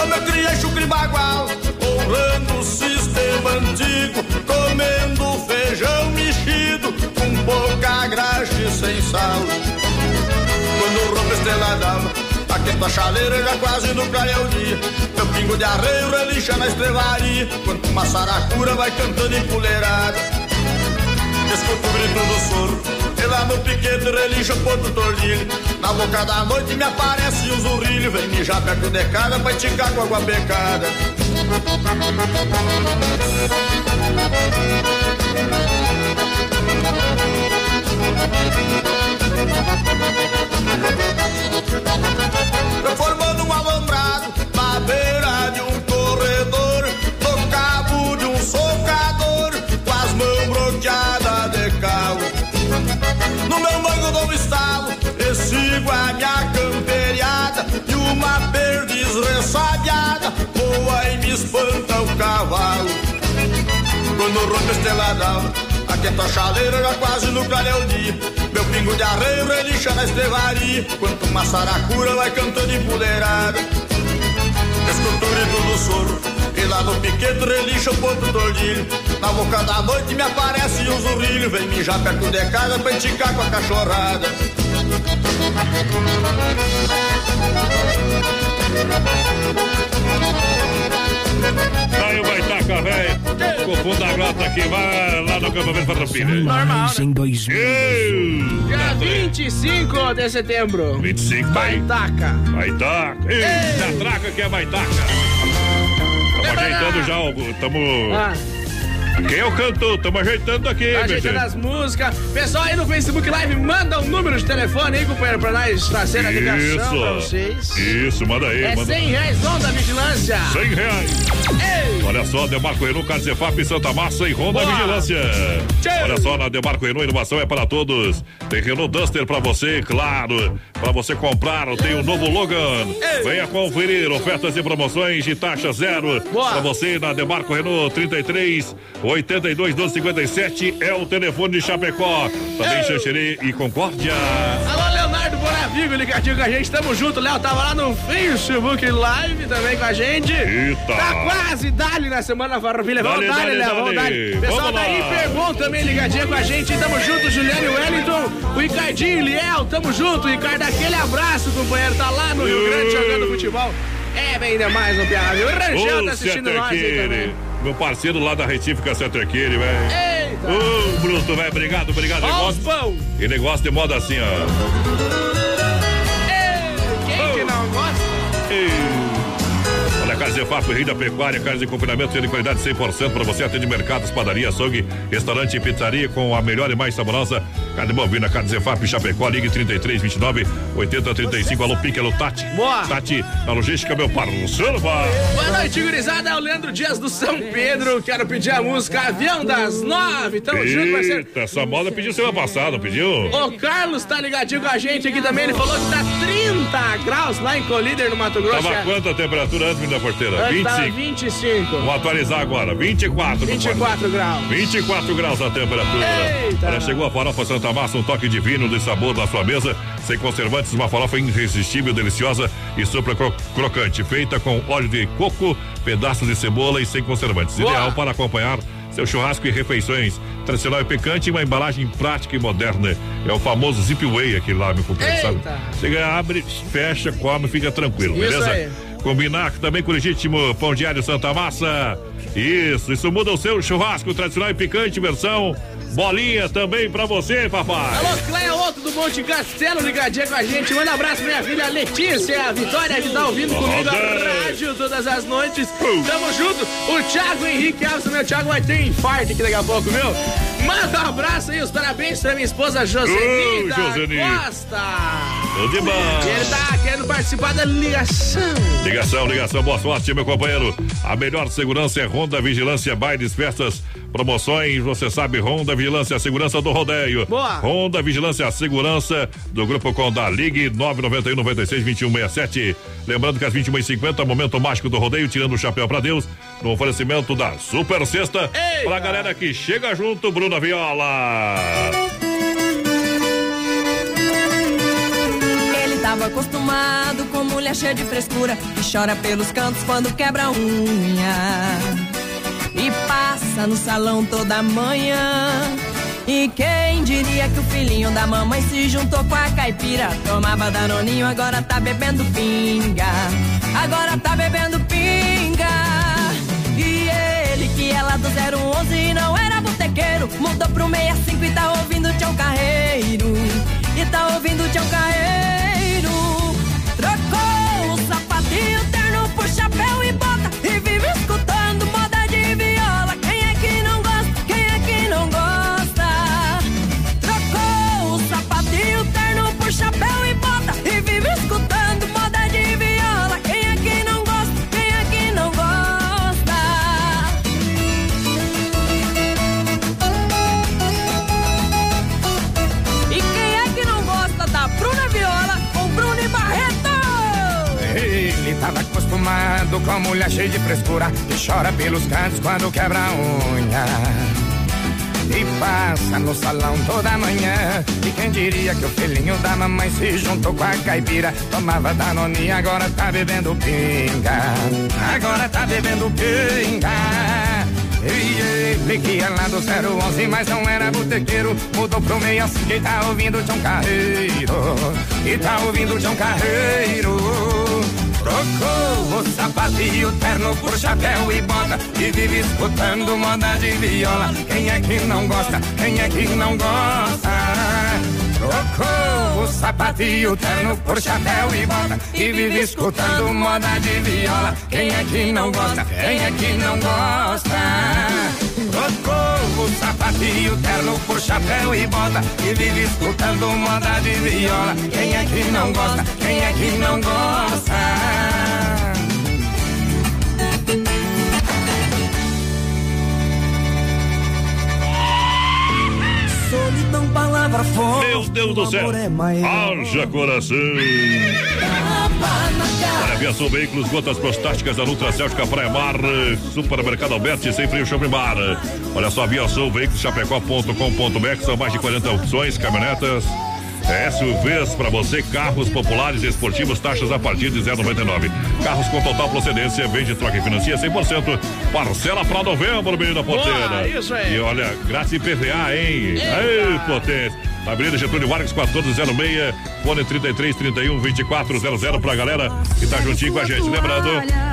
Eu me criei chucre bagual, honrando o sistema antigo, comendo feijão mexido, com pouca graxa e sem sal. Quando rompe esteladão, aquento a chaleira já quase no clareio dia. Meu pingo de arreio relincha na estrevaria, quanto uma saracura vai cantando em puleirada. Escuto o grito do soro, e lá no piquete relincha o ponto tordilho. Na boca da noite me aparece um zurrilho, vem mijar perto de casa pra esticar com água pecada. Eu uma perdiz ressabiada, voa e me espanta o cavalo. Quando rompe esteladão, Atento a chaleira, já quase no clareio dia. Meu pingo de arreio relixa na estrevaria. Quanto uma saracura vai cantando empoleirada. Escultura e tudo soro. E lá no piquete relixa o ponto do ordilho. Na boca da noite me aparece um zurrilho. Vem mijar perto de casa pra enticar com a cachorrada. O Baitaca, velho. Fundo da grota aqui, vai lá no campamento Farroupilha. Normal, Em 2000. Dia 25 de setembro. 25 tá aí. Baitaca. Baitaca. Eita, traca que é Baitaca. Tamo ajeitando já, tamo... Ah. Quem é o cantor? Tamo ajeitando aqui, Tá ajeitando as músicas. Pessoal aí no Facebook Live, manda um número de telefone aí, companheiro, pra nós trazer a ligação pra vocês. Isso, manda aí. É manda. 100 reais, onda vigilância. 100 reais. Olha só, Demarco Renault, Carzefap, Santa Massa e Honda Boa. Vigilância. Olha só, na Demarco Renault, inovação é para todos. Tem Renault Duster para você, claro. Para você comprar, tem o novo Logan. Venha conferir ofertas e promoções de taxa zero. Para você na Demarco Renault 33 82 12 57 é o telefone de Chapecó. Também Xanxerê e Concórdia. Alô, Leonardo Bonavigo, ligadinho com a gente. Tamo junto, Léo. Tava lá no Facebook Live também com a gente. Eita. Tá quase dali na semana Farroupilha. Vamos dali, Léo. Vamos dali. Pessoal Vamos tá aí, lá. Pergon também ligadinho com a gente. Tamo junto, Juliane Wellington, o Ricardinho, Liel. Tamo junto. Ricardo, aquele abraço, companheiro. Tá lá no Rio Grande jogando futebol. É bem demais, no Piara. O Rangel tá assistindo nós aí também. Meu parceiro lá da Retífica Seterqueire, velho. Eita. Ô, Bruto, velho, obrigado, obrigado. Ó os Negócio, e negócio de moda assim, ó. Quem que não gosta? Olha, Carne Zefap, Rei da Pecuária, carne de confinamento de qualidade 100% para você. Atende mercados, padaria, açougue, restaurante e pizzaria com a melhor e mais saborosa carne bovina. Carne Zefap, Chapecó, ligue 33 29 80 35. Alô, Pique, alô, Tati. Boa. Tati, na logística, meu parceiro. Boa noite, gurizada. É o Leandro Dias do São Pedro. Quero pedir a música Avião das Nove. Tamo junto, parceiro. Eita, essa moda pediu semana passada, não pediu? O Carlos tá ligadinho com a gente aqui também. Ele falou que tá 30 graus lá em Colíder, no Mato Grosso. Tava quanto a temperatura antes da porteira? Antes tava 25. 25. Vamos atualizar agora. 24. 24 graus. 24 graus a temperatura. Eita. Olha, chegou a farofa Santa Massa, um toque divino de sabor na sua mesa. Sem conservantes, uma farofa irresistível, deliciosa e super cro- crocante. Feita com óleo de coco, pedaços de cebola e sem conservantes. Boa. Ideal para acompanhar seu churrasco e refeições. Tradicional e picante e uma embalagem prática e moderna. É o famoso Zip Way aqui lá, meu companheiro, sabe? Você abre, fecha, come, fica tranquilo, Isso beleza? aí. Combinar também com o legítimo pão diário Santa Massa. Isso, isso muda o seu churrasco tradicional e picante, versão bolinha também pra você, papai. Alô, Cleia Outro do Monte Castelo ligadinha com a gente. Manda um abraço pra minha filha Letícia, a Vitória que tá ouvindo comigo a rádio todas as noites. Tamo junto. O Thiago Henrique Alves, meu Thiago vai ter um infarto aqui daqui a pouco, viu? Manda um abraço aí, os parabéns pra minha esposa Josenita Ô, Josenita. Costa. Tudo de bom. Ele tá querendo participar da ligação. Ligação, ligação, boa sorte, meu companheiro. A melhor segurança é Ronda Vigilância, bailes, festas, promoções. Você sabe, Ronda Vigilância, a segurança do rodeio. Boa. Ronda Vigilância, a segurança do Grupo Conda. Ligue 991 96 2167. Lembrando que às 21h50, momento mágico do rodeio, tirando o chapéu pra Deus, no oferecimento da Super Sexta. Pra galera que chega junto, Bruna Viola. Ele tava acostumado com mulher cheia de frescura que chora pelos cantos quando quebra a unha. E passa no salão toda manhã. E quem diria que o filhinho da mamãe se juntou com a caipira? Tomava danoninho, agora tá bebendo pinga. Agora tá bebendo pinga. E ele que é lá do 011 e não era botequeiro, mudou pro 65 e tá ouvindo Tião Carreiro. E tá ouvindo Tião Carreiro. Acostumado com mulher cheia de frescura que chora pelos cantos quando quebra a unha. E passa no salão toda manhã. E quem diria que o filhinho da mamãe se juntou com a caipira? Tomava Danone, agora tá bebendo pinga. Agora tá bebendo pinga. E ele que ia lá do 011, mas não era botequeiro, mudou pro meio assim que tá ouvindo John Carreiro. E tá ouvindo John Carreiro. Trocou o sapato e o terno por chapéu e bota E vive escutando moda de viola Quem é que não gosta? Quem é que não gosta? Trocou o sapato e o terno por chapéu e bota E vive escutando moda de viola Quem é que não gosta? Quem é que não gosta? Trocou o sapato e o terno por chapéu e bota E vive escutando moda de viola Quem é que não gosta? Quem é que não gosta? Solidão, palavra forte. Meu Deus do céu. Haja coração. Olha, Aviação Veículos, gotas prostáticas da Nutra Céltica Praia Mar, Supermercado Alberti, sem frio Shopping Bar. Olha só, Aviação Veículos, chapecó.com.br, são mais de 40 opções, caminhonetas. SUVs para você, carros populares e esportivos, taxas a partir de 0,99. Carros com total procedência, vende, troca e financia 100%. Parcela para novembro, menino da porteira. Boa, isso aí. E olha, grátis IPVA, hein? Ei, potência. Avenida Getúlio Vargas, 1406, fone 33 31 2400 pra galera que tá juntinho com a gente. Lembrando,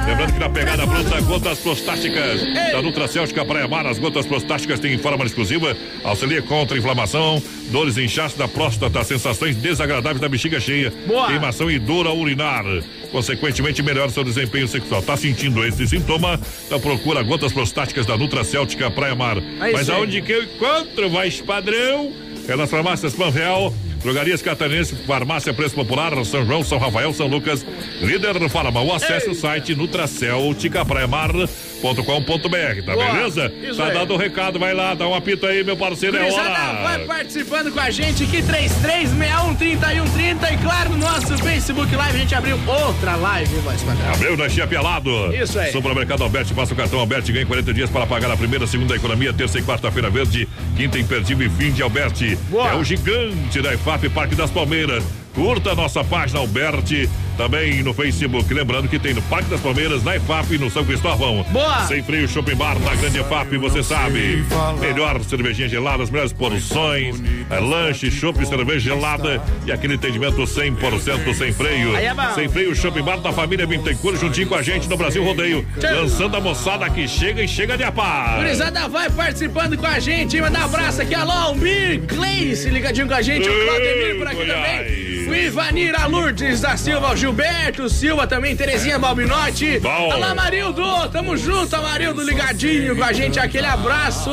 lembrando que na pegada bruta, gotas prostáticas da Nutracéltica Praia Mar, as gotas prostáticas têm fórmula exclusiva, auxilia contra inflamação, dores, inchaço da próstata, sensações desagradáveis da bexiga cheia, Boa. queimação e dor ao urinar. Consequentemente, melhora seu desempenho sexual. Tá sentindo esse sintoma? Então procura gotas prostáticas da Nutracéltica Praia Mar. Aí Mas aonde que eu encontro mais padrão? É nas farmácias Panvel, Drogarias Catarinense, Farmácia Preço Popular, São João, São Rafael, São Lucas, Líder Farma. Ou acesse o site nutracelticapraiamar.com.br, tá Boa, beleza? Tá aí. dado o recado, vai lá, dá um apito aí, meu parceiro, é hora. vai participando com a gente aqui, 33613130 e claro, no nosso Facebook Live a gente abriu outra live, voz padrão. Abriu na Chia Pelado. Isso aí. Supermercado Alberti, passa o cartão Alberti, ganha 40 dias para pagar a primeira, segunda economia, terça e quarta-feira verde, quinta imperdível e fim de Alberti. Boa. É o gigante da Parque das Palmeiras. Curta a nossa página Alberti, também no Facebook. Lembrando que tem no Parque das Palmeiras, na IFAP e no São Cristóvão. Boa. Sem frio, shopping bar na grande IFAP, você sabe. Melhor cervejinha gelada, as melhores porções, é, lanche, chopp, cerveja gelada e aquele atendimento 100% sem freio. É. Sem freio, shopping bar da família Bittencourt, juntinho com a gente no Brasil Rodeio. Lançando a moçada que chega e chega de a paz. Gurizada, vai participando com a gente, manda um abraço aqui, alô, Almir, Cleice, ligadinho com a gente, o Claudemir por aqui também. O Ivanir, a Lourdes da Silva, o Gilberto Silva também, Terezinha Balbinotti. Bom. Alô, Amarildo, tamo junto, Amarildo, ligadinho com a gente, aquele abraço.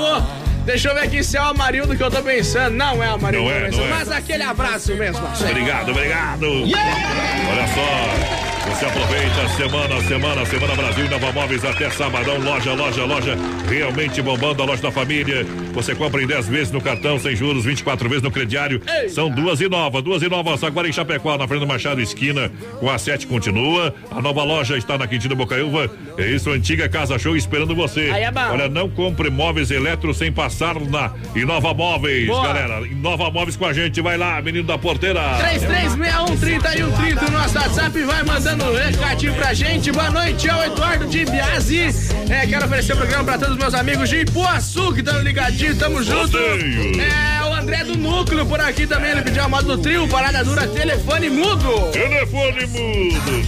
Deixa eu ver aqui se é o Amarildo que eu tô pensando. Não é o Amarildo, Não é, não é. mas aquele abraço mesmo. Marcelo. Obrigado, obrigado. Olha só, você aproveita semana, semana, semana Brasil, Nova Móveis até sabadão, loja, loja, loja, realmente bombando a loja da família. Você compra em 10 vezes no cartão, sem juros, 24 vezes no crediário. São duas e nova, duas e novas. Agora em Chapecó, na Fernando Machado, esquina, com a 7 continua. A nova loja está na Quintina Bocaiúva. É isso, antiga Casa Show esperando você. É. Olha, não compre móveis eletro sem passar na Inova Móveis, Boa. galera. Inova Móveis com a gente, vai lá, menino da porteira. 3361-3130 no nosso WhatsApp vai mandando um recadinho pra gente. Boa noite, é o Eduardo de Biasi. É, quero oferecer o programa pra todos os meus amigos de Ipuaçu que estão ligadinhos, tamo junto. É, o André do Núcleo por aqui também, ele pediu a moto do trio, parada dura, telefone mudo. Telefone mudo.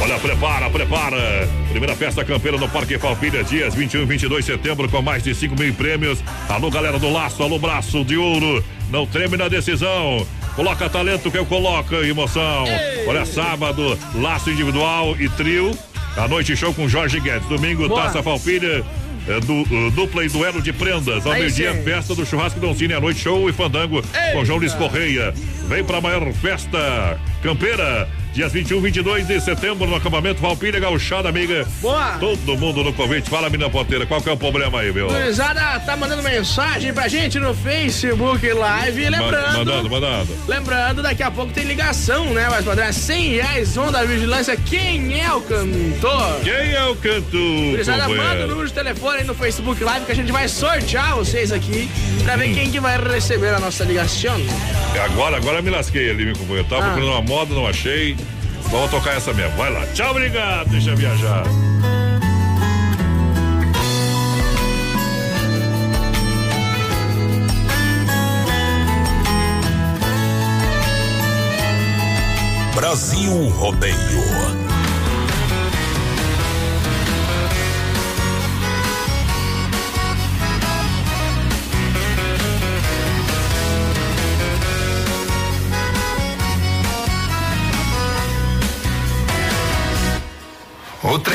Olha, prepara, prepara. Primeira festa campeira no Parque Falpilha, dias 21 e 22 de setembro, com mais de 5 mil prêmios. Alô, galera do Laço, alô, Braço de Ouro. Não treme na decisão. Coloca talento que eu coloco emoção. Olha, sábado, laço individual e trio. A noite show com Jorge Guedes. Domingo, Boa. Taça Falpilha. é, du- uh, dupla e duelo de prendas. Ao Aí meio-dia, festa do churrasco Don Cine. À noite, show e fandango com João Luiz Correia. Vem pra maior festa campeira. Dias 21, 22 de setembro no acampamento Valpilha Gauchada, amiga. Boa. Todo mundo no convite. Fala, menina ponteira, qual que é o problema aí, meu? Gurizada tá mandando mensagem pra gente no Facebook Live. Lembrando. Mandando, mandando. Lembrando, daqui a pouco tem ligação, né, mais padrão? É 100 reais, onda vigilância. Quem é o cantor? Quem é o cantor? Gurizada, manda o companheiro? número de telefone aí no Facebook Live que a gente vai sortear vocês aqui pra ver quem que vai receber a nossa ligação. Agora, agora me lasquei ali, meu companheiro. Tava Ah. procurando uma moda, não achei. Vamos tocar essa mesmo. Vai lá. Tchau, obrigado. Deixa viajar. Brasil Rodeio.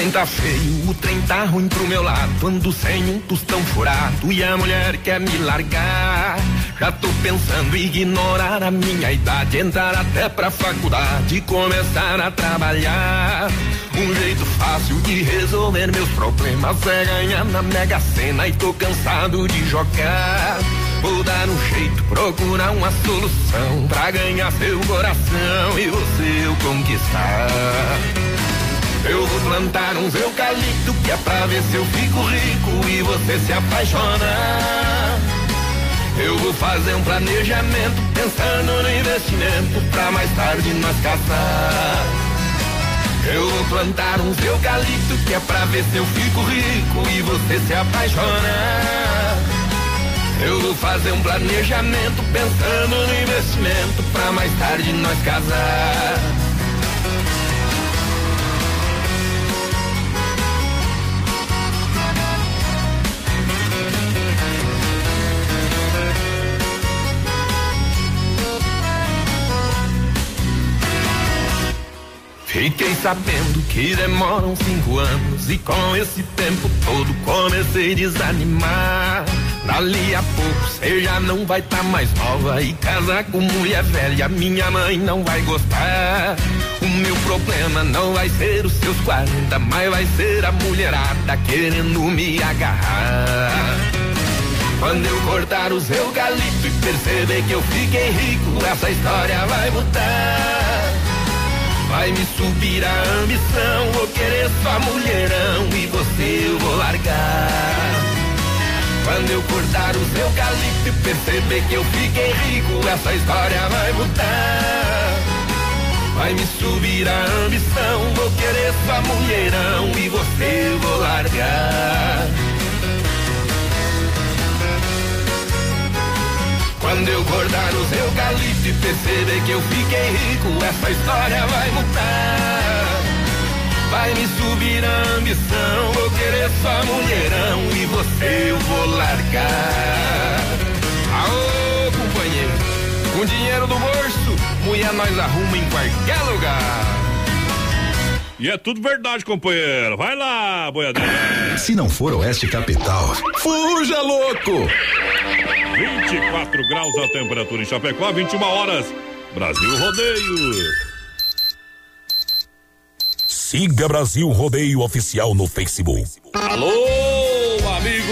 Trem tá feio, o trem tá ruim pro meu lado. Ando sem um tostão furado e a mulher quer me largar. Já tô pensando em ignorar a minha idade, entrar até pra faculdade e começar a trabalhar. Um jeito fácil de resolver meus problemas é ganhar na Mega Sena e tô cansado de jogar. Vou dar um jeito, procurar uma solução pra ganhar seu coração e você eu conquistar. Eu vou plantar uns eucalipto que é pra ver se eu fico rico e você se apaixona. Eu vou fazer um planejamento pensando no investimento pra mais tarde nós casar. Eu vou plantar uns eucalipto que é pra ver se eu fico rico e você se apaixona. Eu vou fazer um planejamento pensando no investimento pra mais tarde nós casar. Fiquei sabendo que demoram cinco anos e com esse tempo todo comecei a desanimar. Dali a pouco você já não vai tá mais nova e casar com mulher velha, minha mãe não vai gostar. O meu problema não vai ser os seus 40, mas vai ser a mulherada querendo me agarrar. Quando eu cortar os eucalipto e perceber que eu fiquei rico, essa história vai mudar. Vai me subir a ambição, vou querer só mulherão e você eu vou largar. Quando eu cortar os eucalipto e perceber que eu fiquei rico, essa história vai mudar. Vai me subir a ambição, vou querer só mulherão e você eu vou largar. Quando eu cortar os eucalipto e perceber que eu fiquei rico, essa história vai mudar. Vai me subir a ambição, vou querer só mulherão e você eu vou largar. Aô, companheiro, com dinheiro do bolso, mulher nós arruma em qualquer lugar. E é tudo verdade, companheiro. Vai lá, boiadeira. Se não for Oeste Capital, fuja louco! 24 graus a temperatura em Chapecó, 21 horas. Brasil Rodeio. Siga Brasil Rodeio Oficial no Facebook. Alô,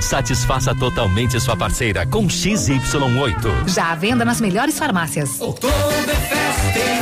satisfaça totalmente sua parceira com XY8. Já à venda nas melhores farmácias. Oktoberfest em Chapecó.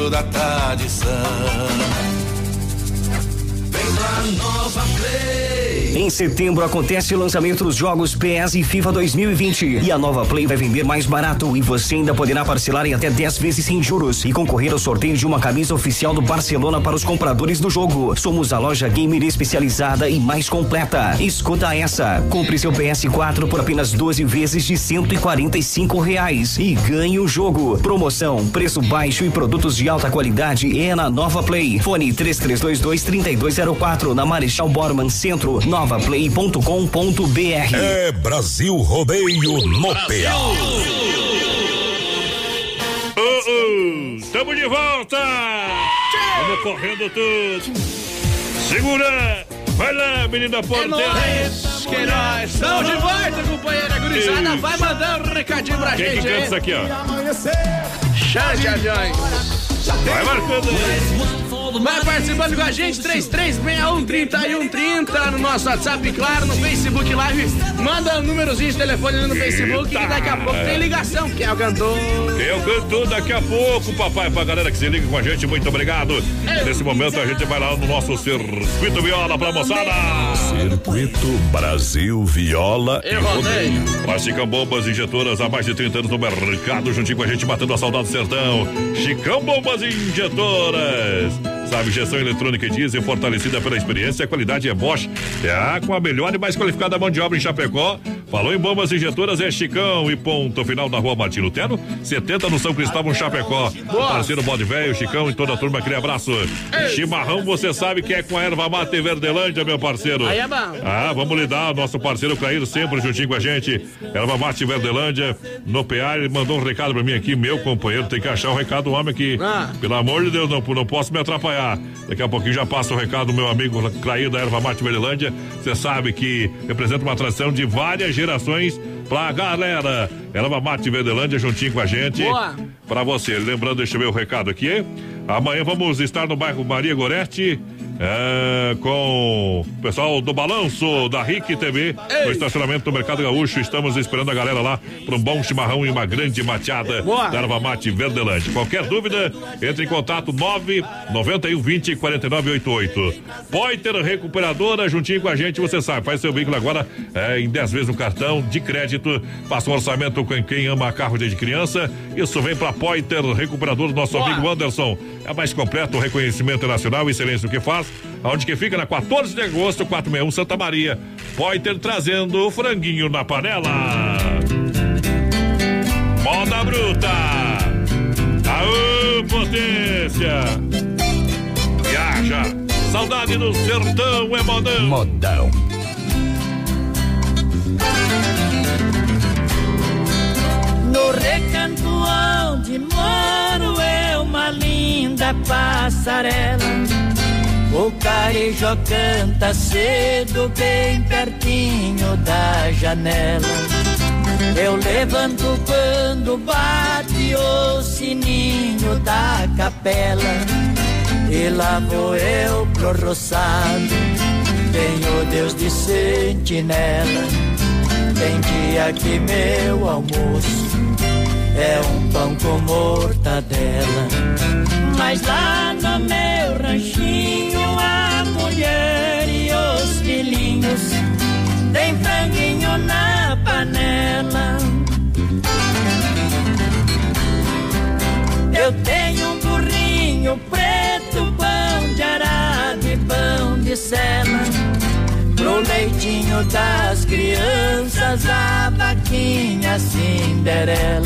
da tradição. Vem pra Nova Play. Em setembro acontece o lançamento dos jogos PS e FIFA 2020 e a Nova Play vai vender mais barato e você ainda poderá parcelar em até 10 vezes sem juros e concorrer ao sorteio de uma camisa oficial do Barcelona para os compradores do jogo. Somos a loja gamer especializada e mais completa. Escuta essa. Compre seu PS4 por apenas 12 vezes de 145 reais e ganhe o jogo. Promoção, preço baixo e produtos de alta qualidade é na Nova Play. Fone 3322 3204 na Marechal Borman Centro, novaplay.com.br. É Brasil Rodeio no PA. Uh, uh, tamo de volta! Vamos correndo tudo! Segura! Vai lá, menina porteira! Que nós estamos de volta, companheira gurizada. Vai mandando um recadinho pra Quem que gente canta aí. isso aqui, ó? Chante, aviões. Vai marcando aí. Vai participando com a gente, 33613130 no nosso WhatsApp, claro, no Facebook Live. Manda um númerozinho de telefone ali no Facebook que daqui a pouco tem ligação. Quem é o cantor? Quem é o cantor daqui a pouco, papai, pra galera que se liga com a gente, muito obrigado. Nesse momento a gente vai lá no nosso circuito viola pra moçada. Circuito Brasil Viola e Eu Rodeio. A Chicão Bombas Injetoras há mais de 30 anos no mercado, juntinho com a gente, matando a saudade do sertão. Chicão Bombas Injetoras. Sabe, gestão eletrônica e diesel fortalecida pela experiência, a qualidade é Bosch. É com a melhor e mais qualificada mão de obra em Chapecó. Falou em bombas injetoras, é Chicão e ponto final na rua Martin Lutero, 70 no São Cristóvão, Chapecó. Boa. Parceiro Bode Velho, Chicão e toda a turma, aquele abraço. Chimarrão, você sabe que é com a erva mate Verdelândia, meu parceiro. Aí é bom. Ah, vamos lidar, nosso parceiro Clair sempre juntinho com a gente. Erva Mate Verdelândia, no PA, ele mandou um recado pra mim aqui, meu companheiro, tem que achar o recado do homem aqui. Ah. Pelo amor de Deus, não, não posso me atrapalhar. Daqui a pouquinho já passa o recado do meu amigo Clair da Erva Mate Verdelândia. Você sabe que representa uma tradição de várias gerações pra galera. Erva Mate Verdelândia juntinho com a gente. Boa. Pra você, lembrando, deixa eu ver o recado aqui. Amanhã vamos estar no bairro Maria Gorete. É, com o pessoal do Balanço da RIC TV no estacionamento do Mercado Gaúcho. Estamos esperando a galera lá para um bom chimarrão e uma grande mateada Boa. da erva mate Verdelândia. Qualquer dúvida, entre em contato 9 91 20 49 88. Poiter Recuperadora, juntinho com a gente, você sabe, faz seu veículo agora é, em 10 vezes no cartão de crédito. Faça um orçamento com quem ama carro desde criança. Isso vem para Poiter Recuperador do nosso Boa. amigo Anderson. É mais completo, reconhecimento nacional, excelência no que faz. Aonde que fica? Na 14 de agosto, 461 Santa Maria. Poiter trazendo o franguinho na panela. Moda bruta. Aô, potência. Viaja. Saudade do sertão é modão. Modão. No recanto onde moro é uma linda passarela. O carijó canta cedo, bem pertinho da janela. Eu levanto quando bate o sininho da capela. E lá vou eu pro roçado, tenho Deus de sentinela. Tem dia que meu almoço é um pão com mortadela. Mas lá no meu ranchinho a mulher e os filhinhos tem franguinho na panela. Eu tenho um burrinho preto, pão de arado e pão de sela. Pro leitinho das crianças, a vaquinha Cinderela.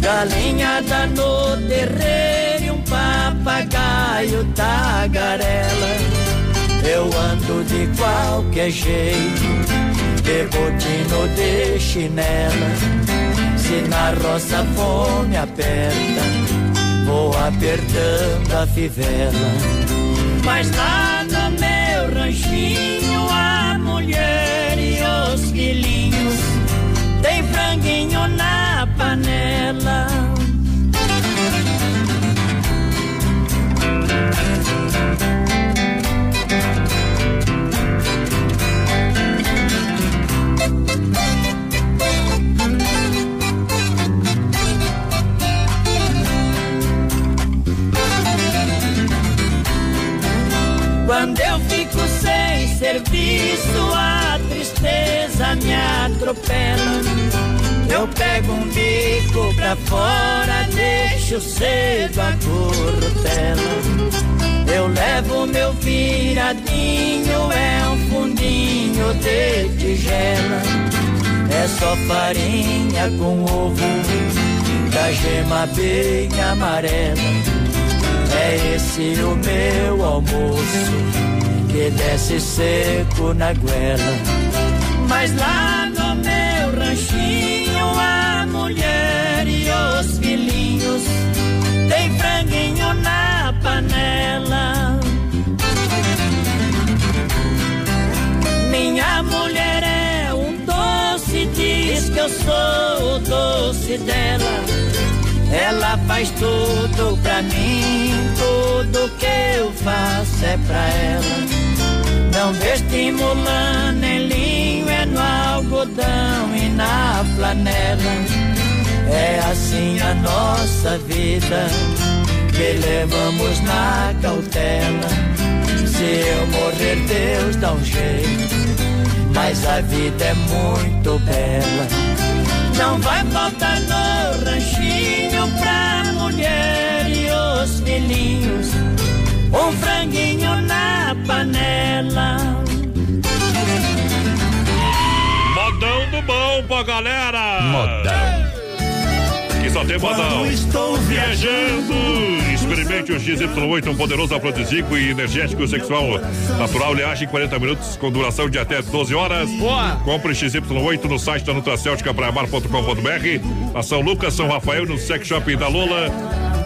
Galinhada no terreiro e um papagaio tagarela. Eu ando de qualquer jeito, de botino de chinela. Se na roça fome aperta, vou apertando a fivela. Mas lá no meu ranchinho, na panela. Quando eu fico sem serviço, a tristeza me atropela. Eu pego um bico pra fora, deixo cedo a corrutela. Eu levo meu viradinho, é um fundinho de tigela. É só farinha com ovo, da gema bem amarela. É esse o meu almoço que desce seco na goela. Mas lá eu sou o doce dela. Ela faz tudo pra mim, tudo que eu faço é pra ela. Não vestimula nem linho, é no algodão e na flanela. É assim a nossa vida, que levamos na cautela. Se eu morrer, Deus dá um jeito, mas a vida é muito bela. Não vai faltar no ranchinho pra mulher e os filhinhos um franguinho na panela. Modão do bom pra galera. Modão. Só tem estou viajando. Experimente o XY8, um poderoso afrodisíaco e energético sexual natural. Ele age em 40 minutos com duração de até 12 horas. Boa. Compre XY8 no site da Nutracêutica Praamar.com.br. Na São Lucas, São Rafael, no Sex Shopping da Lola.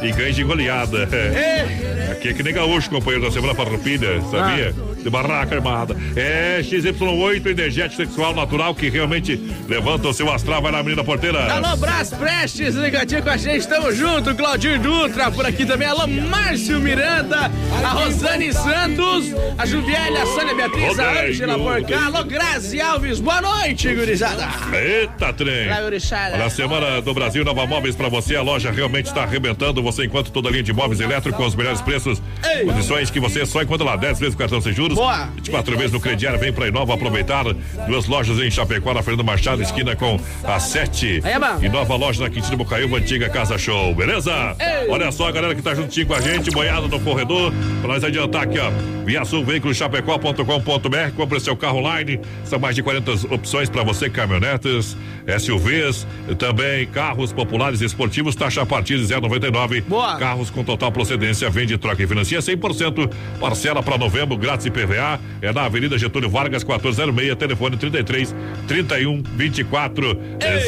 E ganhe de goleada. Aqui é que nem gaúcho, companheiro da Semana Farroupilha, sabia? De barraca armada. É XY8, energético sexual natural que realmente levanta o seu astral. Vai lá, menina porteira. Alô, Brás Prestes, ligadinho com a gente, tamo junto. Claudio Dutra por aqui também. Alô, Márcio Miranda, a Rosane Santos, a Juliélia, a Sônia Beatriz, a. Ângela Porcá. Alô, Grazi Alves, boa noite, gurizada. Eita, trem. Olá, gurizada. Olha, a Semana do Brasil Nova Móveis pra você. A loja realmente está arrebentando. Você encontra toda a linha de móveis elétricos com os melhores preços. Condições que você só encontra lá. 10 vezes cartão sem juros. Boa. 24 vezes no crediário. Vem pra Inova aproveitar. Duas lojas em Chapecó, na Fernando Machado, esquina com a 7. Aí é bom. E nova loja na Quintino Bocaiúva, antiga Casa Show. Beleza? Ei. Olha só a galera que tá juntinho com a gente, boiado no corredor. Pra nós adiantar aqui, ó. Via Sul Veículos Chapecó.com.br. Compre seu carro online. São mais de 40 opções pra você, caminhonetas, SUVs, também carros populares e esportivos, taxa a partir de 0,99. Boa. Carros com total procedência, vende, troca e financia 100%. Parcela para novembro, grátis IPVA PVA é na Avenida Getúlio Vargas, 1406, telefone 33 31 24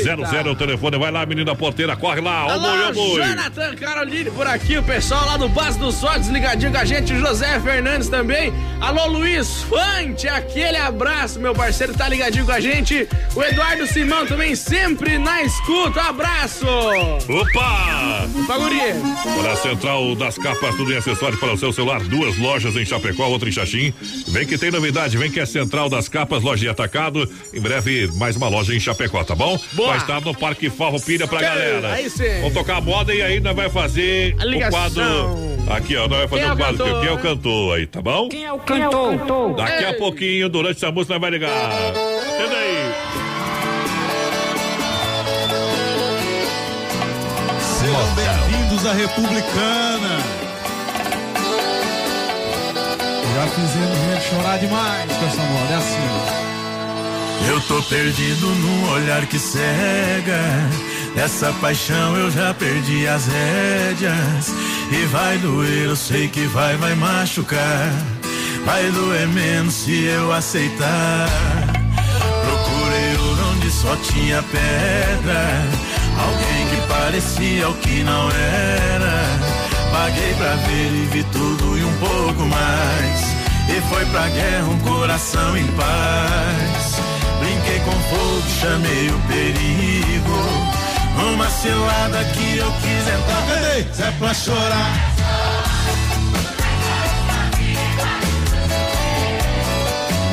00. O telefone vai lá, menina porteira, corre lá. Ó, Alô, boi. Jonathan Caroline por aqui, o pessoal lá do Base do Sol desligadinho com a gente, o José Fernandes também. Alô, Luiz Fante, aquele abraço, meu parceiro, tá ligadinho com a gente. O Eduardo Simão também sempre na escuta, um abraço. Opa! Para a Central das Capas, tudo em acessórios para o seu celular, duas lojas em Chapecó, outra em Xaxim. Vem que tem novidade, vem que é Central das Capas, loja de atacado. Em breve, mais uma loja em Chapecó, tá bom? Boa. Vai estar no Parque Farroupilha pra Ei, galera. aí sim. Vamos tocar a moda e aí nós vai fazer A o quadro. Aqui, ó, nós vai fazer Quem é o o quadro. cantor? Quem é o cantor aí, tá bom? Quem é o cantor? Daqui a Ei. pouquinho, durante essa música, nós vai ligar. Entenda aí. Sejam bem-vindos à Republicana. Já fizemos gente chorar demais com essa moda, é assim. Eu tô perdido num olhar que cega. Nessa paixão eu já perdi as rédeas. E vai doer, eu sei que vai, vai machucar. Vai doer menos se eu aceitar. Procurei ouro onde só tinha pedra. Alguém que parecia o que não era. Paguei pra ver e vi tudo e um pouco mais. E foi pra guerra um coração em paz. Brinquei com fogo, chamei o perigo. Uma cilada que eu quis entrar. Cadê? Se é pra chorar.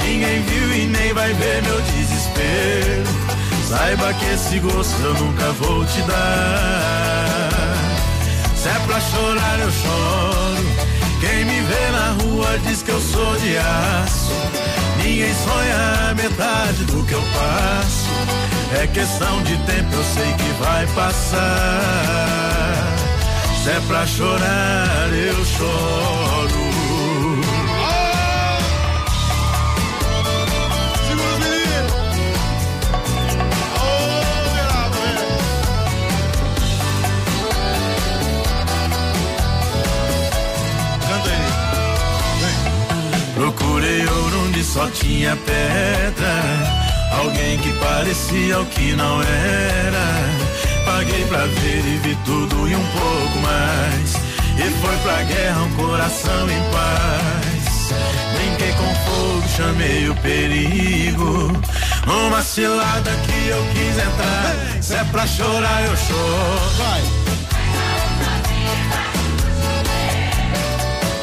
Ninguém viu e nem vai ver meu desespero. Saiba que esse gosto eu nunca vou te dar. Se é pra chorar, eu choro. Quem me vê na rua diz que eu sou de aço. Ninguém sonha a metade do que eu passo. É questão de tempo, eu sei que vai passar. Se é pra chorar, eu choro. Procurei ouro onde só tinha pedra. Alguém que parecia o que não era. Paguei pra ver e vi tudo e um pouco mais. E foi pra guerra um coração em paz. Brinquei com fogo, chamei o perigo. Uma cilada que eu quis entrar. Se é pra chorar, eu choro. Vai.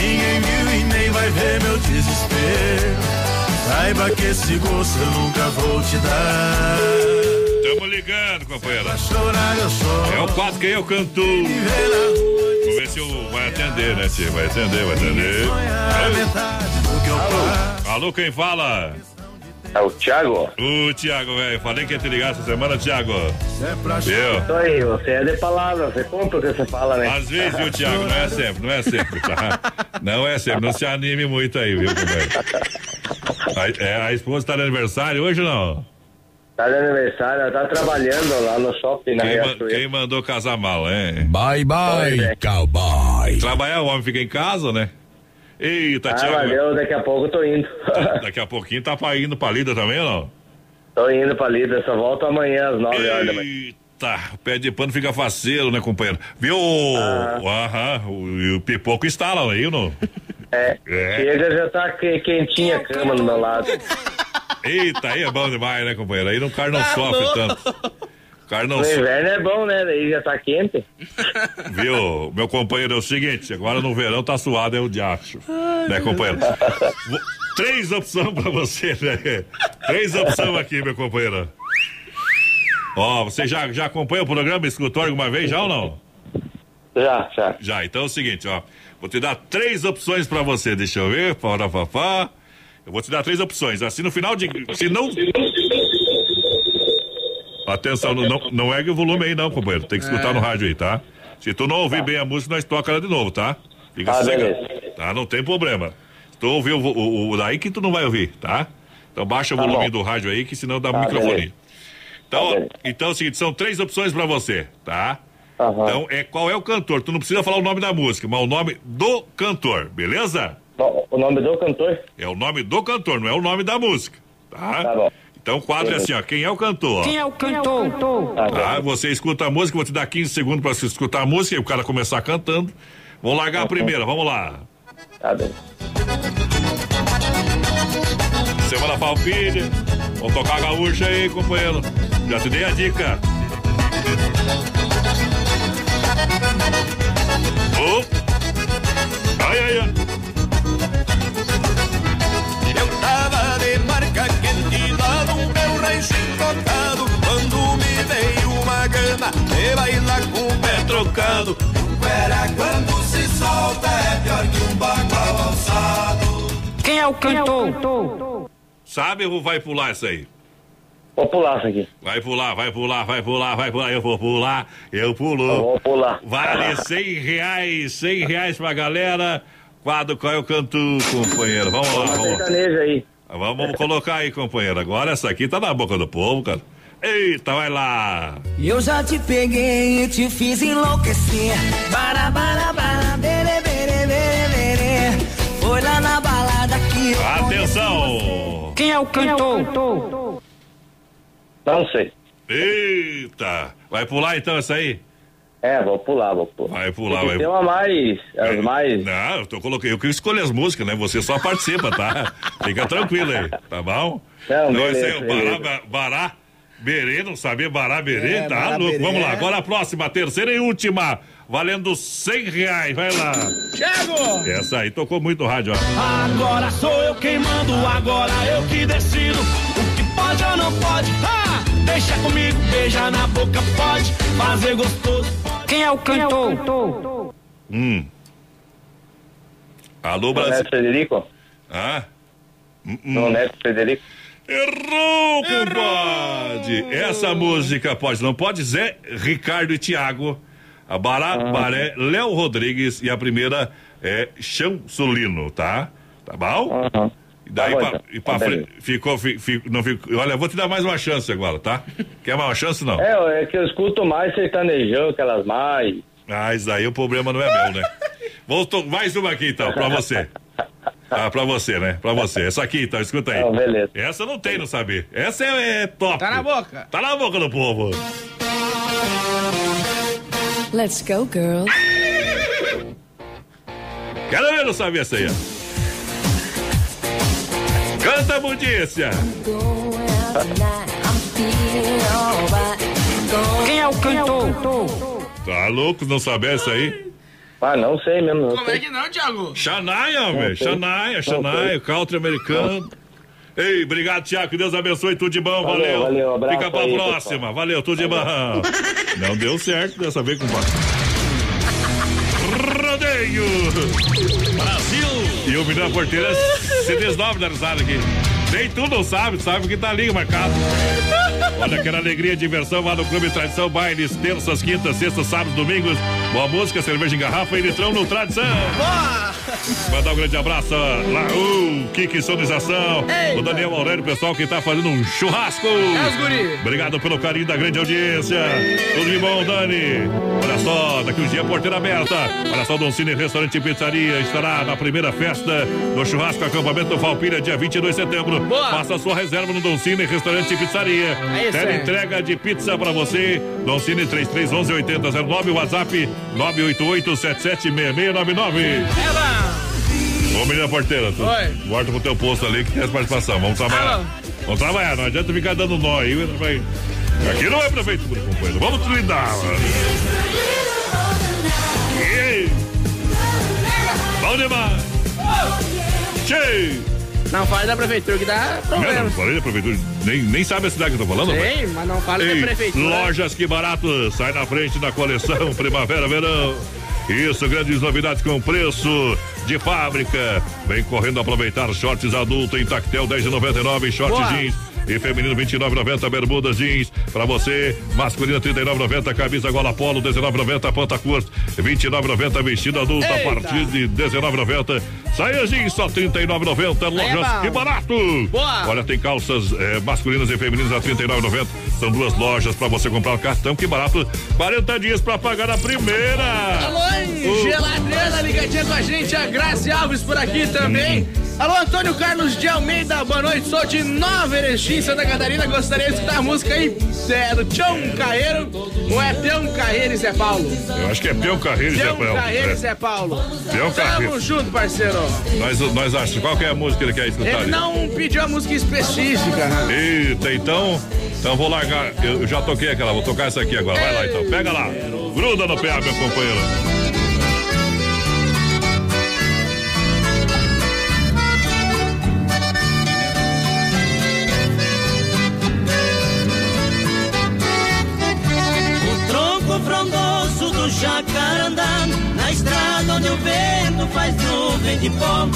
Ninguém viu e nem vai ver meu desespero. Saiba que esse gosto eu nunca vou te dar. Tamo ligando, companheira. É o quadro que eu canto. Vamos ver se eu vai atender, né, tio? Vai atender, vai atender. Alô, Alô quem fala? É o Thiago? O Thiago, velho. Falei que ia te ligar essa semana, Thiago. Viu? Isso aí, você é de palavra, você compra o que você fala, né? Às vezes, viu, Thiago? Não é sempre, não é sempre, tá? Não é sempre, não se anime muito aí, viu? A, é, a esposa tá de aniversário hoje ou não? Tá de aniversário, ela tá trabalhando lá no shopping na Quem, ma- Riachuelo. quem mandou casar mal, hein? Bye, bye, é. cowboy. Trabalhar, o homem fica em casa, né? Eita, Ah, Thiago. valeu, daqui a pouco eu tô indo. Daqui a pouquinho tá pra indo pra lida também ou não? tô indo pra Lida, só volto amanhã às 9 horas da manhã. Eita, o pé de pano fica faceiro, né, companheiro? Viu? Aham, o, e o pipoco instala aí, não? É, É. chega já tá que- quentinha a cama do meu lado. Eita, aí é bom demais, né, companheiro? Aí o cara não Tá sofre louco. tanto. O cara não sofre. inverno é bom, né? Daí já tá quente. Viu, meu companheiro, é o seguinte, agora no verão tá suado, é o diacho. né, companheiro? Três opções pra você, né? Três opções aqui, meu companheiro. Ó, você já, já acompanha o programa, escutou alguma vez já ou não? Já, já. Já, então é o seguinte, ó. Vou te dar três opções pra você, deixa eu ver. Para, papá. Eu vou te dar três opções. Assim no final de. Se não. Atenção, não, não, não ergue o volume aí, não, companheiro. Tem que escutar É. no rádio aí, tá? Se tu não ouvir bem a música, nós toca ela de novo, tá? Fica Tá, sossegado. beleza. Tá, não tem problema. Se tu ouvir o, o, o daí que tu não vai ouvir, tá? Então baixa o Tá volume bom. do rádio aí, que senão dá Tá, microfone. beleza. Então, então é o seguinte, são três opções pra você, tá? Então, é qual é o cantor? Tu não precisa falar o nome da música, mas o nome do cantor, beleza? O nome do cantor? É o nome do cantor, não é o nome da música, tá? Tá bom. Então o quadro é assim, ó, quem é o cantor? Quem é o cantor? Tá, você escuta a música, vou te dar 15 segundos pra você escutar a música e o cara começar cantando. Vamos largar a primeira, vamos lá. Tá bem. Semana Palpilha. Vamos tocar a gaúcha aí, companheiro. Já te dei a dica. Oh. Ai, ai, ai. Encotado Quando me veio uma gana de bailar com o pé trocado Era quando se solta é pior que um bagual alçado Quem é o cantor? Sabe ou vai pular isso aí? Vou pular isso aqui. Vai pular, vai pular, vai pular, vai pular. Eu vou pular, eu pulo. Eu vou pular. Vale 100 reais, 100 reais pra galera. Quadro qual é o canto, companheiro? Vamos lá, vamos lá. Aí. Vamos, colocar aí, companheiro. Agora essa aqui tá na boca do povo, cara. Eita, vai lá. Eu já te peguei e te fiz enlouquecer. Bara, bara, bara, bere, bere, bere, bere. Foi lá na balada que eu Atenção! Quem é o cantor? Não sei. Eita! Vai pular então essa aí? É, vou pular, vou pular. Vai pular, Tem vai. ter uma mais. As mais. Não, eu tô coloquei, eu que escolho as músicas, né? Você só participa, tá? Fica tranquilo aí, tá bom? Não, então esse beleza, aí é o Bará, Bará Berê, não sabia Bará Berê, É, tá Bará louco? Berê. Vamos lá, agora a próxima, terceira e última, valendo 100 reais, vai lá. Thiago! Essa aí tocou muito rádio, ó. Agora sou eu quem mando, agora eu que decido. O que pode ou não pode? Ah, deixa comigo, beija na boca, pode fazer gostoso. Quem é o cantor? Hum. Alô, Não é Brasil. Frederico? Ah? Hum, hum. Não é Frederico? Errou, compadre! Essa música pode, não pode? Zé, Ricardo e Tiago. A Bará, Baré, Léo Rodrigues e a primeira é Chão Sulino, tá? Tá bom? E daí Tá bom, pra, então. e pra Tá frente, ficou, fi- fi- não ficou, olha, eu vou te dar mais uma chance agora, tá? Quer mais uma chance, não? É, é que eu escuto mais sertanejão, aquelas mais. Ah, isso aí o problema não é meu, né? Voltou, mais uma aqui então, pra você. Ah, pra você, né? Pra você. Essa aqui, então, escuta aí. Não, beleza. Essa não tem, não sabe? Essa é, é top. Tá na boca. Tá na boca do povo. Let's go, girl. Quero ver não saber essa aí. ó. Canta, Budícia. Quem é o cantor? Tá louco não saber essa aí? Ah, não sei mesmo. Não Como sei. é que não, Thiago? Xanaia, velho. Xanaia, Xanaia, country americano. Ei, obrigado, Tiago. Que Deus abençoe. Tudo de bom, Valeu, valeu. valeu, abraço Fica pra aí, próxima. pessoal. Valeu, tudo de bom. Não deu certo dessa vez com Rodeio! Brasil! E o menino porteira se desdobra da risada aqui. Nem tu não sabe, sabe que tá ali marcado. Olha aquela alegria e diversão lá no Clube Tradição Bailes, terças, quintas, sextas, sábados, domingos. Boa música, cerveja em garrafa e litrão no Tradição. Mandar um grande abraço lá, o Kiki Sonização, o Daniel Aurélio, pessoal que tá fazendo um churrasco. É. Obrigado pelo carinho da grande audiência. Tudo de bom, Dani. Olha só, daqui uns dias porteira aberta. Olha só, Don Cine Restaurante e Pizzaria estará na primeira festa do churrasco acampamento Falpilha, dia 22 de setembro. Boa. Faça sua reserva no Don Cine Restaurante e Pizzaria. É isso, Tela entrega de pizza pra você. Don Cine 3311 8009, WhatsApp 988 776699. É lá. Ô, menina porteira, tu Oi. volta pro teu posto ali que tem as participação. Vamos trabalhar. Alô. Vamos trabalhar, não adianta ficar dando nó aí. vai- Aqui não é prefeitura, companheiro. Vamos. Ei. Bom demais. Cheio. Não fale da prefeitura que dá Não, não problema. falei da prefeitura. Nem, nem sabe a cidade que eu tô falando, rapaz. mas não fale Ei, da prefeitura. Lojas que barato, sai na frente da coleção Primavera Verão. Isso, grandes novidades com preço de fábrica. Vem correndo aproveitar shorts adulto em tactel 10,99, short Boa. jeans e feminino 29,90 bermudas jeans para você, masculino 39,90 camisa gola polo 19,90 ponta curta 29,90 vestido adulto a Eita. partir de 19,90 saia jeans só 39,90 lojas bom. que barato. Boa. Olha tem calças eh, masculinas e femininas a 39,90 são duas lojas para você comprar o cartão que barato 40 dias para pagar a primeira. Alô, O- Geladeira, ligadinha com a gente, a Grazi Alves por aqui também. Alô, Antônio Carlos de Almeida, boa noite, sou de Nova Erechim, Santa Catarina, gostaria de escutar a música aí é, do Tião Carreiro, ou é Tião Carreiro e Zé Paulo? Eu acho que é Peão Carreiro, Zé Tião Paulo. Carreiro É. e Zé Paulo. Peão Carreiro. Tamo junto, parceiro. Nós, nós achamos. Qual que é a música que ele quer escutar? Ele ali? não pediu a música específica. Eita, então. Então vou largar. Eu já toquei aquela, vou tocar essa aqui agora. Vai lá então. Pega lá. Gruda no PA, meu companheiro. Frondoso do jacarandá Na estrada onde o vento faz nuvem de pó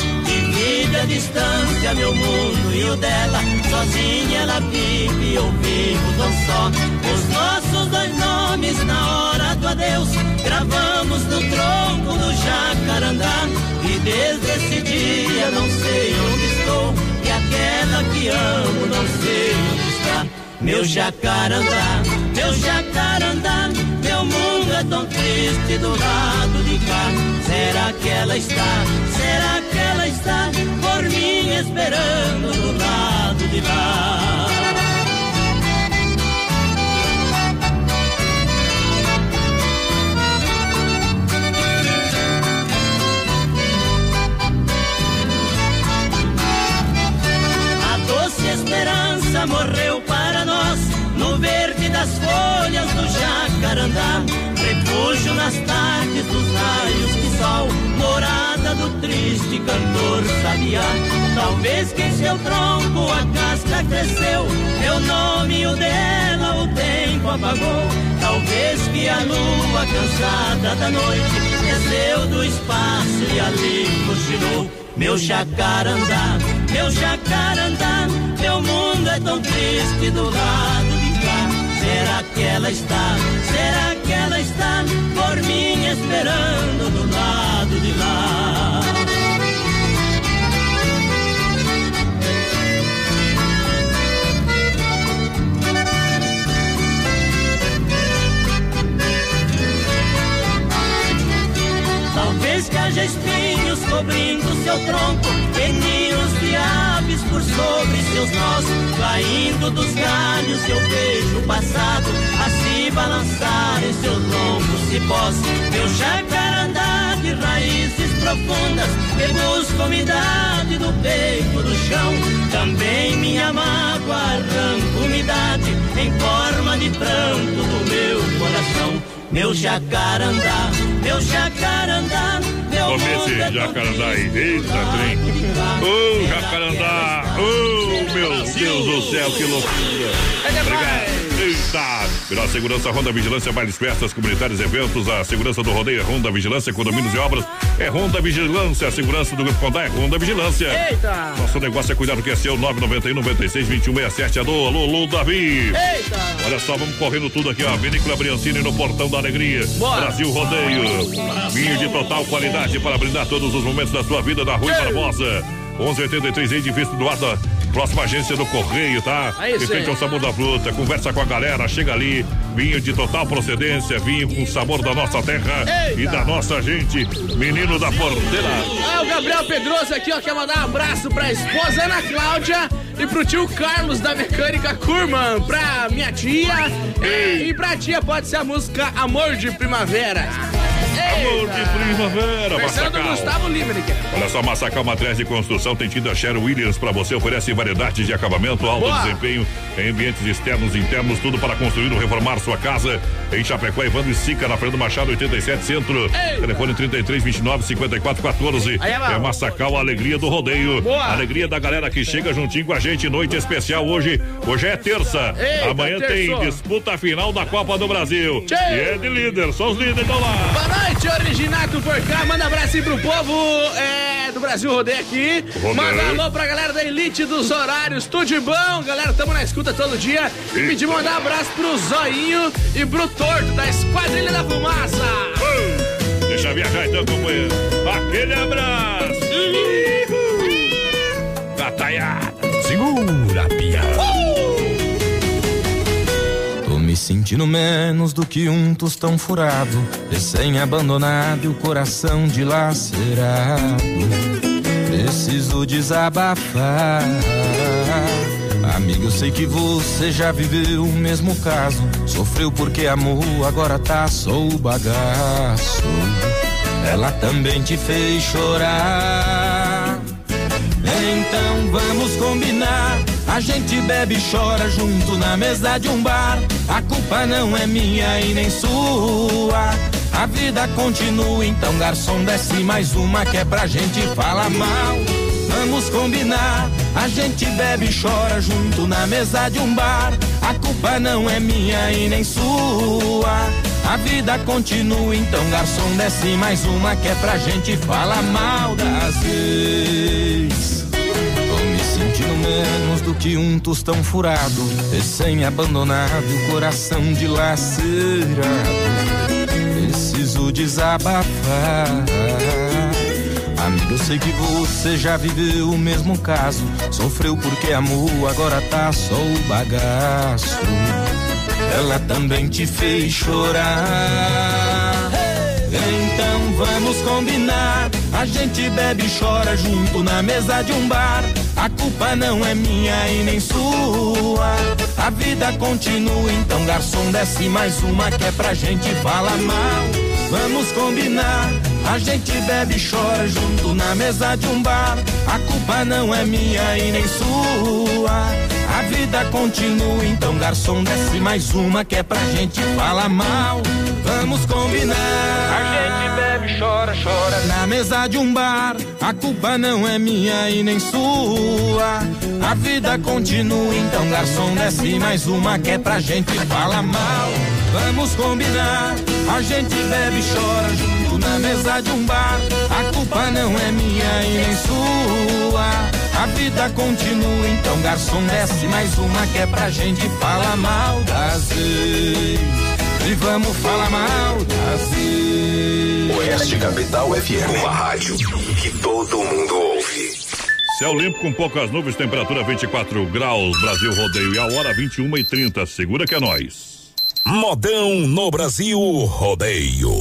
A distância, meu mundo e o dela. Sozinha ela vive e eu vivo tão só. Os nossos dois nomes na hora do adeus. Gravamos no tronco do jacarandá. E desde esse dia não sei onde estou. E aquela que amo não sei meu jacarandá, meu jacarandá, meu mundo é tão triste do lado de cá. Será que ela está, será que ela está por mim esperando do lado de lá? A doce esperança morreu para folhas do jacarandá. Refúgio nas tardes dos raios de sol, morada do triste cantor sabiá. Talvez que em seu tronco a casca cresceu, meu nome e o dela o tempo apagou. Talvez que a lua cansada da noite desceu do espaço e ali cochilou. Meu jacarandá, meu jacarandá, meu mundo é tão triste do lado de. Será que ela está, será que ela está por mim esperando do lado de lá? Talvez que haja espinhos cobrindo seu tronco, peninhos de por sobre seus nós. Caindo dos galhos eu vejo o passado a se balançar em seus longos cipós. Meu jacarandá de raízes profundas que busca umidade do peito do chão. Também minha mágoa arranca umidade em forma de pranto do meu coração. Meu jacarandá, meu jacarandá, meu é esse tão jacarandá aí. Eita, trem. Ô, jacarandá. Ô, meu Deus do céu, que loucura. Obrigado. Eita! Pela segurança, Ronda Vigilância, bailes, festas, comunitários, eventos, a segurança do rodeio é Ronda Vigilância, condomínios e obras é Ronda Vigilância, a segurança do Grupo Condá é Ronda Vigilância. Eita! Nosso negócio é cuidar do que é seu, 991 96 21 67. Alô, alô, alô, Davi. Eita! Olha só, vamos correndo tudo aqui, ó. Vinícola Briancini no Portão da Alegria. Bora. Brasil Rodeio. Vinho de total qualidade para brindar todos os momentos da sua vida da Rui Barbosa. 1183 edifício do Ada. Próxima agência do Correio, tá? É isso ao sabor da fruta. Conversa com a galera, chega ali. Vinho de total procedência, vinho com sabor da nossa terra Eita. e da nossa gente. Menino da porteira. Ah, o Gabriel Pedroso aqui, ó, quer mandar um abraço pra esposa Ana Cláudia e pro tio Carlos da Mecânica Kurman, pra minha tia e, e pra tia pode ser a música Amor de Primavera. Amor de primavera, Massacal. Gustavo Limerich. Olha só, Massacal Materiais de Construção tem tido a Sher Williams para você. Oferece variedade de acabamento, alto Boa. desempenho em ambientes externos e internos, tudo para construir ou reformar sua casa. Em Chapecó, Evandro e Sica, na Fernando Machado, 87 Centro. Telefone 33 29 54 14. Aí é. É Massacal, a alegria do rodeio. Boa. Alegria da galera que chega juntinho com a gente. Noite especial hoje. Hoje é terça. Eita, Amanhã terçou. tem disputa final da Copa do Brasil. Tchê. E é de líder, só os líderes estão lá. Boa noite, Originato por cá. Manda abraço aí pro povo é, do Brasil Rodeio aqui. Rodeio. Manda alô pra galera da Elite dos Horários. Tudo de bom, galera. Tamo na escuta todo dia. E pedir mandar abraço pro Zoinho e pro Torto da Esquadrilha da Fumaça. Deixa viajar então, companheiro. Aquele abraço. Gataiada. Segura, piada. Me sentindo menos do que um tostão furado, recém-abandonado e o coração dilacerado. Preciso desabafar. Amigo, eu sei que você já viveu o mesmo caso. Sofreu porque amou, agora tá só o bagaço. Ela também te fez chorar. Então vamos combinar. A gente bebe e chora junto na mesa de um bar. A culpa não é minha e nem sua. A vida continua, então garçom desce mais uma que é pra gente falar mal. Vamos combinar. A gente bebe e chora junto na mesa de um bar. A culpa não é minha e nem sua. A vida continua, então garçom desce mais uma que é pra gente falar mal das vezes. Menos do que um tostão furado, recém-abandonado, o coração dilacerado. Preciso desabafar. Amigo, sei que você já viveu o mesmo caso. Sofreu porque amou, agora tá só o bagaço. Ela também te fez chorar. Então vamos combinar. A gente bebe e chora junto na mesa de um bar. A culpa não é minha e nem sua. A vida continua, então garçom desce mais uma que é pra gente falar mal. Vamos combinar. A gente bebe e chora junto na mesa de um bar. A culpa não é minha e nem sua. A vida continua, então garçom desce mais uma que é pra gente falar mal. Vamos combinar. Bebe, chora, chora na mesa de um bar. A culpa não é minha e nem sua. A vida continua, então garçom desce mais uma que é pra gente falar mal. Vamos combinar. A gente bebe chora junto na mesa de um bar. A culpa não é minha e nem sua. A vida continua, então garçom desce mais uma que é pra gente falar mal das. E vamos falar mal das. Oeste Capital FM. Uma rádio que todo mundo ouve. Céu limpo com poucas nuvens, temperatura 24 graus, Brasil rodeio e a hora 21 e 30 Segura que é nós. Modão no Brasil Rodeio.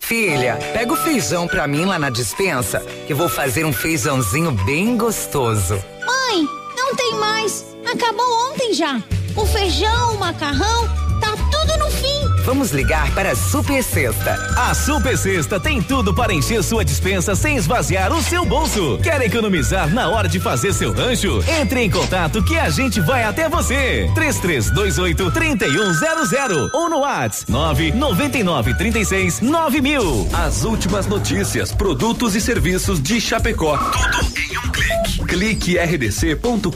Filha, pega o feijão pra mim lá na dispensa, que eu vou fazer um feijãozinho bem gostoso. Mãe, não tem mais. Acabou ontem já. O feijão, o macarrão, tá tudo no fim. Vamos ligar para a Super Sexta. A Super Sexta tem tudo para encher sua dispensa sem esvaziar o seu bolso. Quer economizar na hora de fazer seu rancho? Entre em contato que a gente vai até você. 3328 3100 ou no WhatsApp 999 36 9000. As últimas notícias, produtos e serviços de Chapecó. Tudo em um clique. Clique rdc.com.br.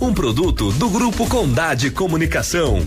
Um produto do Grupo Condade Comunicação.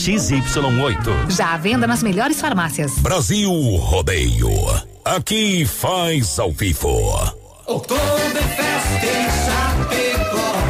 XY8. Já à venda nas melhores farmácias. Brasil Rodeio. Aqui faz ao vivo. Oktoberfest em Chapecó.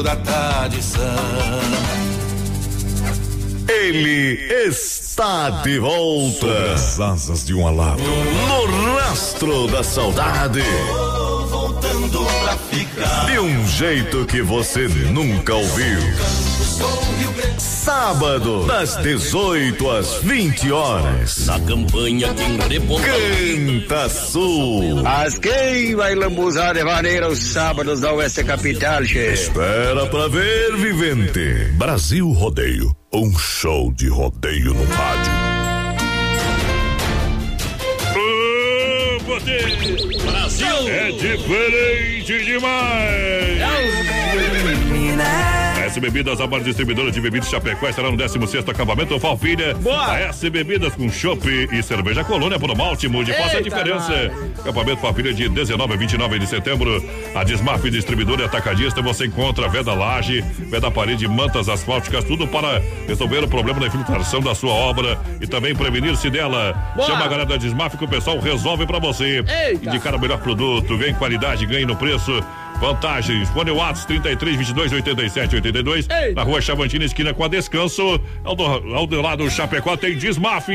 da tradição. Ele está de volta. Sobre as asas de um alado. No rastro da saudade. Voltando pra ficar. De um jeito que você nunca ouviu. Sábado, das 18 às 20 horas. Na campanha quem reponta. Canta Sul. As quem vai lambuzar de maneira os sábados da Oeste Capital, che. Espera pra ver, vivente. Brasil Rodeio. Um show de rodeio no rádio. Brasil! É diferente demais! S Bebidas, a maior distribuidora de bebidas Chapecó, estará no 16 acampamento Falfilha. Boa! A S Bebidas com chopp e cerveja Colônia por malte, mude, faça a diferença. nós. Acampamento Falfilha de 19 a 29 de setembro. A Desmaf Distribuidora e Atacadista, você encontra veda laje, veda parede, mantas asfálticas, tudo para resolver o problema da infiltração da sua obra e também prevenir-se dela. Boa! Chama a galera da Desmaf que o pessoal resolve para você. Eita! Indicar o melhor produto, ganhe qualidade, ganhe no preço. Vantagens, fone Watts 33 22 87 82. Na rua Chavantina, esquina com a Descanso. Ao do, ao do lado Chapecó tem Desmaf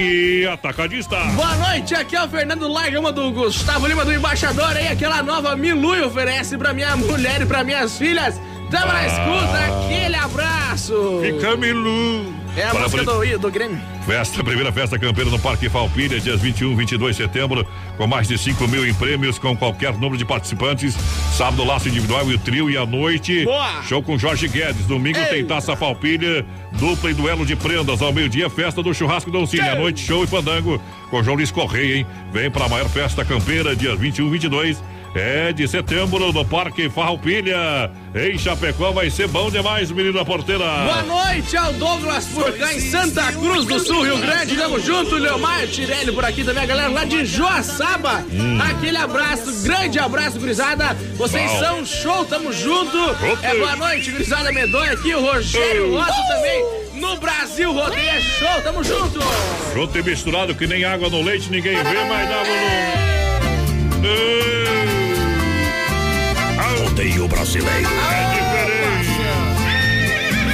Atacadista. Boa noite, aqui é o Fernando Largama do Gustavo Lima do Embaixador aí, aquela nova Milui oferece pra minha mulher e pra minhas filhas. Tamo na Ah. escuta, aquele abraço. Fica Milu. É a música do, do Grêmio. Festa, primeira festa campeira no Parque Falpilha, dias 21 22 de setembro, com mais de 5 mil em prêmios, com qualquer número de participantes. Sábado, laço individual e o trio, e à noite, Boa! show com Jorge Guedes. Domingo tem taça Falpilha, dupla e duelo de prendas. Ao meio-dia, festa do churrasco Dom Cine. À noite, show e fandango com João Luiz Correia, hein? Vem pra maior festa campeira, dias 21 22 é de setembro no Parque Farroupilha. Em Chapecó vai ser bom demais, menino da porteira. Boa noite ao Douglas cá em Santa Cruz do Sul, Rio Grande. Tamo junto, Leomar Tirelli por aqui também, a galera lá de Joaçaba. Hum. Aquele abraço, grande abraço, gurizada. Vocês Uau. são show, tamo junto. Opa. É boa noite, gurizada medonha aqui, o Rogério Uh. Rosa também. No Brasil, rodeia é show, tamo junto. Junto e misturado que nem água no leite, ninguém vê, mas dá volume. Ei. Rodeio brasileiro. É diferente.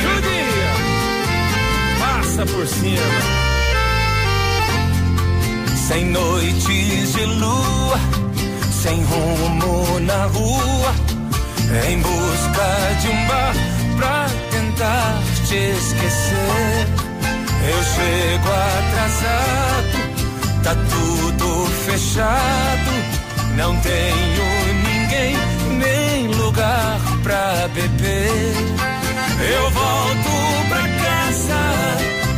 Judia, passa por cima. Sem noites de lua, sem rumo na rua, em busca de um bar pra tentar te esquecer. Eu chego atrasado, tá tudo fechado, não tenho pra beber. Eu volto pra casa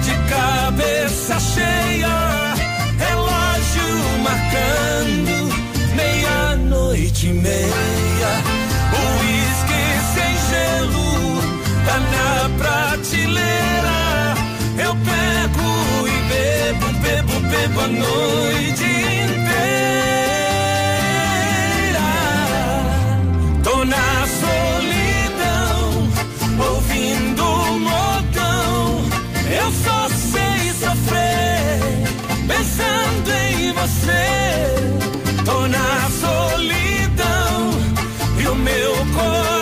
de cabeça cheia, relógio marcando meia-noite e meia. O uísque sem gelo tá na prateleira. Eu pego e bebo, bebo, bebo a noite inteira. Meu coração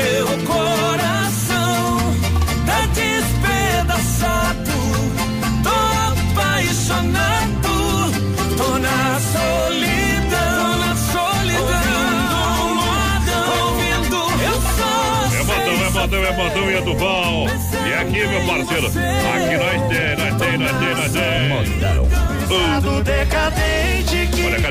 meu coração tá despedaçado. Tô apaixonado, tô na solidão, na solidão. Ouvindo, eu só É modão, é modão, é modão e é do bom. E aqui, meu parceiro, aqui nós tem, nós tem, nós tem, nós tem. Decadente que Olha, Carne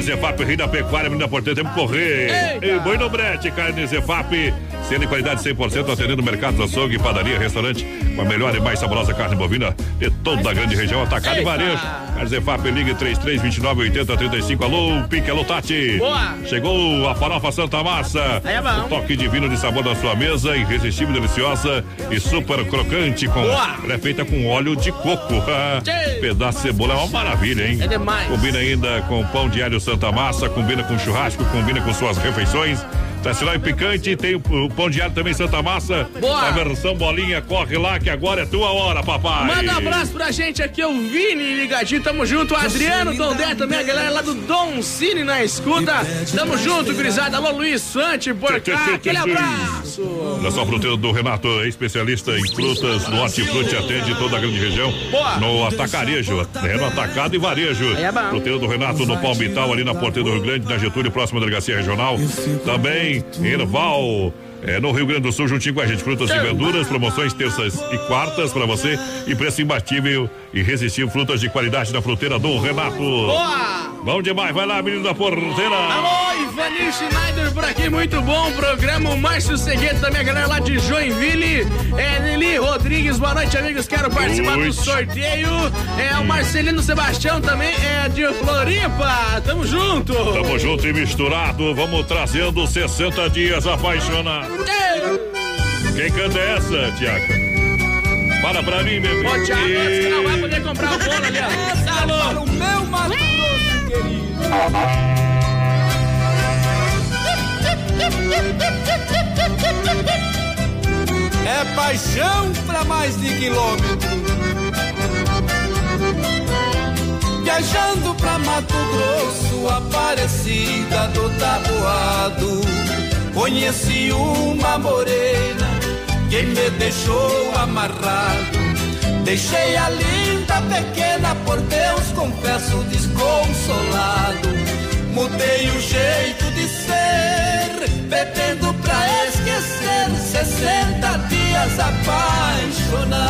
Zefap, Rei da Pecuária, Menina Porteira, temos que correr. E boi no brete, Carne Zefap, sendo de qualidade 100%, atendendo mercados, açougue, padaria, restaurante, com a melhor e mais saborosa carne bovina de toda a grande região, atacado e varejo. Carne Zefap, ligue 33 29 80 35. Alô, Pique, alô, Tati. Boa. Chegou a farofa Santa Massa. Aí é bom. O toque divino de sabor da sua mesa, irresistível, deliciosa e super crocante. Com, Boa. ela é feita com óleo de coco. Pedaço de cebola é uma maravilha, hein? É demais. Combina ainda com pão de alho Santa Massa, combina com churrasco, combina com suas refeições. Tradicional e picante, tem o, o pão de alho também Santa Massa. Boa. A versão bolinha, corre lá que agora é tua hora, papai. Manda um abraço pra gente aqui, o Vini ligadinho, tamo junto. O Adriano Dondé também, a galera lá do Dom Cine na escuta. Tamo junto, gurizada. Alô, Luiz Sante, por cá. Aquele abraço. Olha só, fruteiro do Renato, é especialista em frutas no Hortifruti, atende toda a grande região. Boa. No atacarejo, é no atacado e varejo. Aí é bom. Fruteiro do Renato no Palmital, ali na Porteira do Rio Grande, na Getúlio, próxima delegacia regional. Também em Erval. É, no Rio Grande do Sul, juntinho com a gente. Frutas e verduras, promoções terças e quartas pra você. E preço imbatível irresistível. Frutas de qualidade na fruteira do Renato. Boa! Bom demais, vai lá, menino da porteira. Alô, Ivani Schneider por aqui, muito bom programa. O Márcio Segueto também, a galera lá de Joinville. É, Lili Rodrigues, boa noite, amigos. Quero participar do sorteio. É, o Marcelino Sebastião também é de Floripa. Tamo junto. Tamo junto e misturado, vamos trazendo 60 dias apaixonados. Quem canta é essa, Tiago? Fala pra mim, bebê. Ô, Thiago, que não vai poder comprar o bolo ali, ó. Tá louco. o meu Mato Grosso querido. É paixão pra mais de quilômetro. Viajando pra Mato Grosso, Aparecida do Taboado. Conheci uma morena que me deixou amarrado. Deixei a linda pequena, por Deus confesso desconsolado. Mudei o jeito de ser, bebendo pra esquecer. 60 dias apaixonado.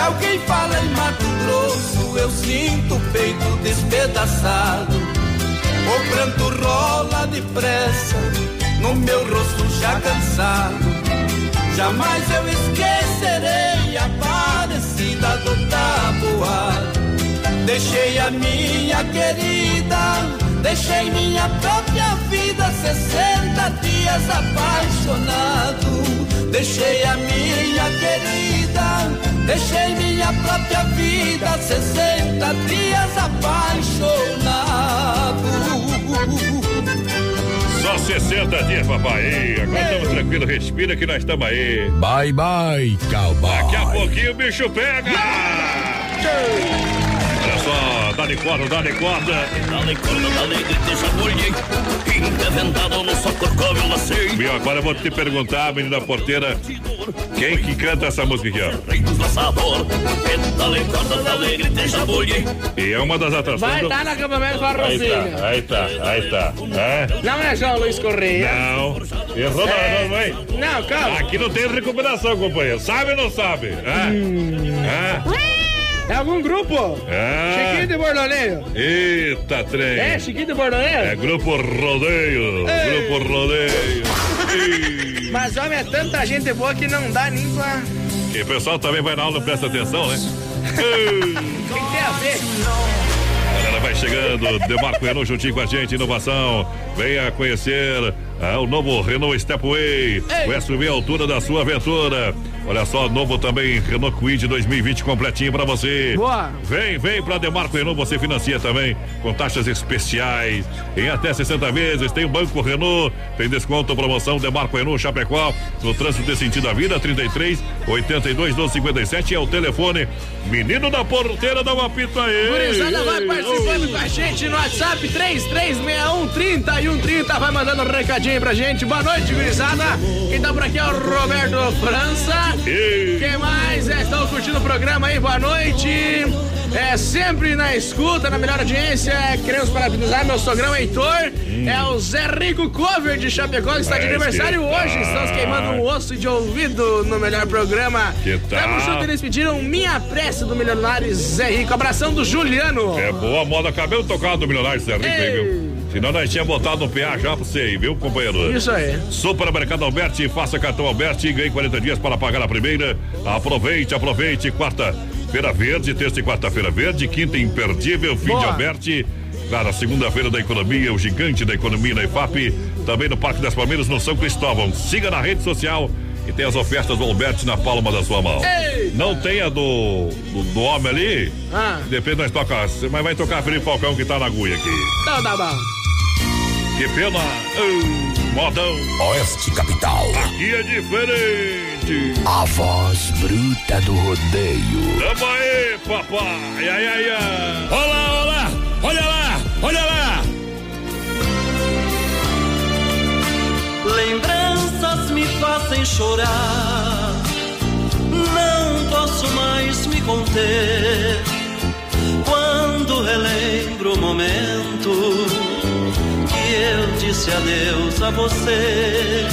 Alguém fala em Mato Grosso, eu sinto o peito despedaçado. O pranto rola depressa, no meu rosto já cansado. Jamais eu esquecerei a parecida do tabuado. Deixei a minha querida, deixei minha própria vida, 60 dias apaixonado. Deixei a minha querida, deixei minha própria vida, 60 dias apaixonado. Só 60 dias, papai. Ei, agora estamos tranquilos, respira que nós estamos aí. Bye, bye, cowboy. Daqui a pouquinho o bicho pega! Dá-lhe corda, dá-lhe corda. Dá-lhe corda, dá-lhe grite, jamulhe. Inventado no socor como eu nasci. Viu, agora eu vou te perguntar, menina porteira, quem que canta essa música aqui, ó? Jamulhe. E é uma das atrações Vai do... estar no acampamento Aí Farroupilha. tá, aí tá, aí tá. É? Não é João Luiz Correia. Não. Errou, É. não, não, hein? Não, calma. Aqui não tem recuperação, companheiro. Sabe ou não sabe? É? É algum grupo? É. Chiquinho de Bordoneio. Eita, trem. É, Chiquinho de Bordoneio? É Grupo Rodeio. Ei. Grupo Rodeio. Mas, homem, é tanta gente boa que não dá nem pra... E o pessoal também vai na aula, presta atenção, né? Ei. que, tem a ver? Galera, vai chegando, Demarco Renault juntinho com a gente, inovação. Venha conhecer ah, o novo Renault Stepway, o SUV à altura da sua aventura. Olha só, novo também Renault Kwid 2020 completinho pra você. Boa. Vem, vem pra Demarco Renault, você financia também com taxas especiais em até 60 vezes. Tem o Banco Renault, tem desconto, promoção Demarco Renault Chapecó, no trânsito de sentido da vida, 33 82 12 57 é o telefone. Menino da porteira, dá um apito aí. Gurizada vai participando oi. com a gente no WhatsApp 3361 30 e 130. Vai mandando um recadinho pra gente. Boa noite, gurizada. Quem tá por aqui é o Roberto França. Quem mais? É, estão curtindo o programa aí? Boa noite. É sempre na escuta, na melhor audiência. Queremos parabenizar meu sogrão Heitor. É o Zé Rico Cover de Chapecó, que está de aniversário hoje. Estamos queimando um osso de ouvido no melhor programa. Que Tamo tal? junto, eles pediram Minha Prece do Milionário Zé Rico. Abração do Juliano. É boa moda, cabelo tocado do milionário Zé Rico, aí, viu? Senão nós tinha botado no PA já pra você aí, viu, companheiro? Isso aí. Supermercado Alberti, faça cartão Alberti e ganhe 40 dias para pagar a primeira. Aproveite, aproveite. Quarta-feira verde, terça e quarta-feira verde, quinta imperdível, fim de Boa. Alberti. Claro, a segunda-feira da economia, o gigante da economia na IFAP, também no Parque das Palmeiras, no São Cristóvão. Siga na rede social e tem as ofertas do Alberti na palma da sua mão. Eita. Não tem a do, do, do homem ali, Ah. Depende nós tocar, mas vai tocar Felipe Falcão que tá na agulha aqui. Então tá bom. Que pena, uh, modão. Oeste Capital. Aqui é diferente. A voz bruta do rodeio. Tamo aí, papai. Ai, ai, ai. Olá, olá, olha lá, olha lá. Lembranças me fazem chorar. Não posso mais me conter. Quando relembro o momento que eu disse adeus a você.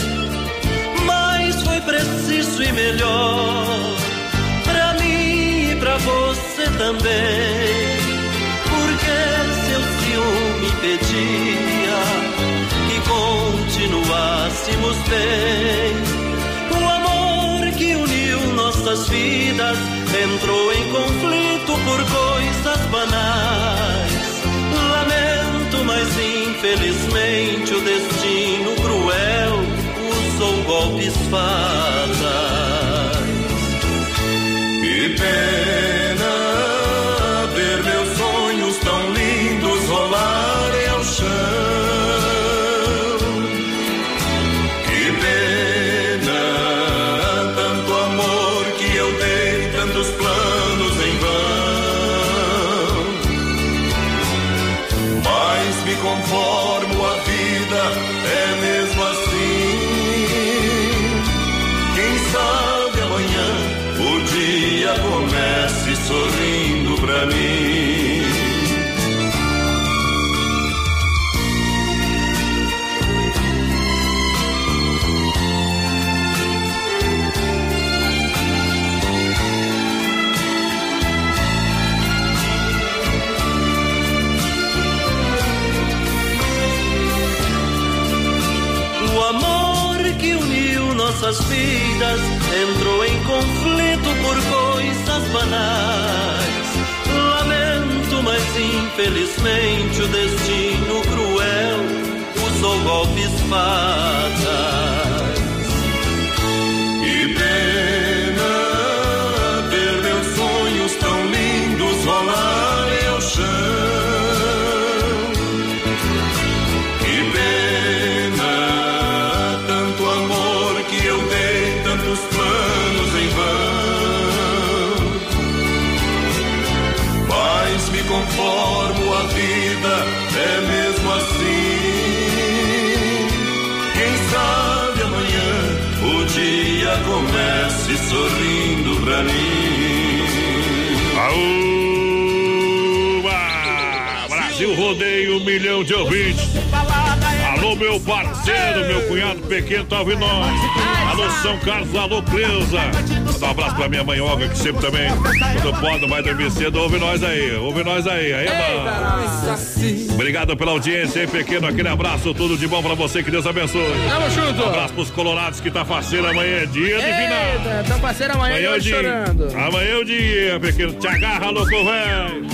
Mas foi preciso e melhor pra mim e pra você também. Porque seu ciúme pedia que continuássemos bem. O amor que uniu nossas vidas entrou em conflito por coisas banais. Mas infelizmente o destino cruel usou golpes fatais. Nossas vidas entrou em conflito por coisas banais. Lamento, mas infelizmente o destino cruel usou golpes fatais. Sorrindo pra mim. Aúba! Brasil rodeio um milhão de ouvintes. Alô, meu parceiro, meu cunhado pequeno, tá ouvindo nós. Alô, São Carlos, alô, Cleusa. Manda um abraço pra minha mãe Olga, que sempre também, quando pode, vai dormir cedo, ouve nós aí, ouve nós aí. Aí, mano. Obrigado pela audiência, hein, pequeno, aquele abraço, tudo de bom pra você, que Deus abençoe. Tamo junto. Um abraço pros colorados que tá faceiro, amanhã é dia de final. Tão parceiro amanhã, Amanhã é o dia. chorando. Amanhã é o dia, pequeno. Te agarra, louco, velho.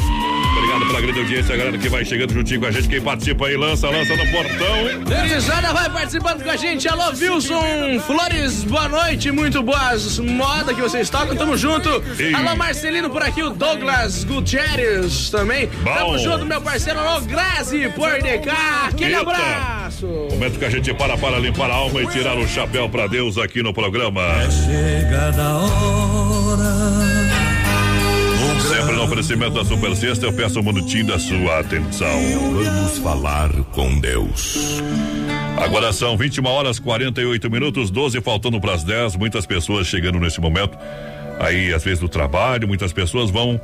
Obrigado pela grande audiência, galera que vai chegando juntinho com a gente. Quem participa aí, lança, lança no portão. Gurizada vai participando com a gente. Alô, Wilson Flores, boa noite. Muito boas moda que vocês tocam. Tamo junto. Ei. Alô, Marcelino por aqui. O Douglas Gutierrez também. Bom. Tamo junto, meu parceiro. Alô, Grazi por cá. Aquele Eita. abraço. Momento que a gente para para limpar a alma e tirar o chapéu pra Deus aqui no programa. Chega a hora. No oferecimento da Super Sexta, eu peço um minutinho da sua atenção. Vamos falar com Deus. Agora são 21 horas 48 minutos, 12 faltando para as 10. Muitas pessoas chegando nesse momento. Aí, às vezes, do trabalho, muitas pessoas vão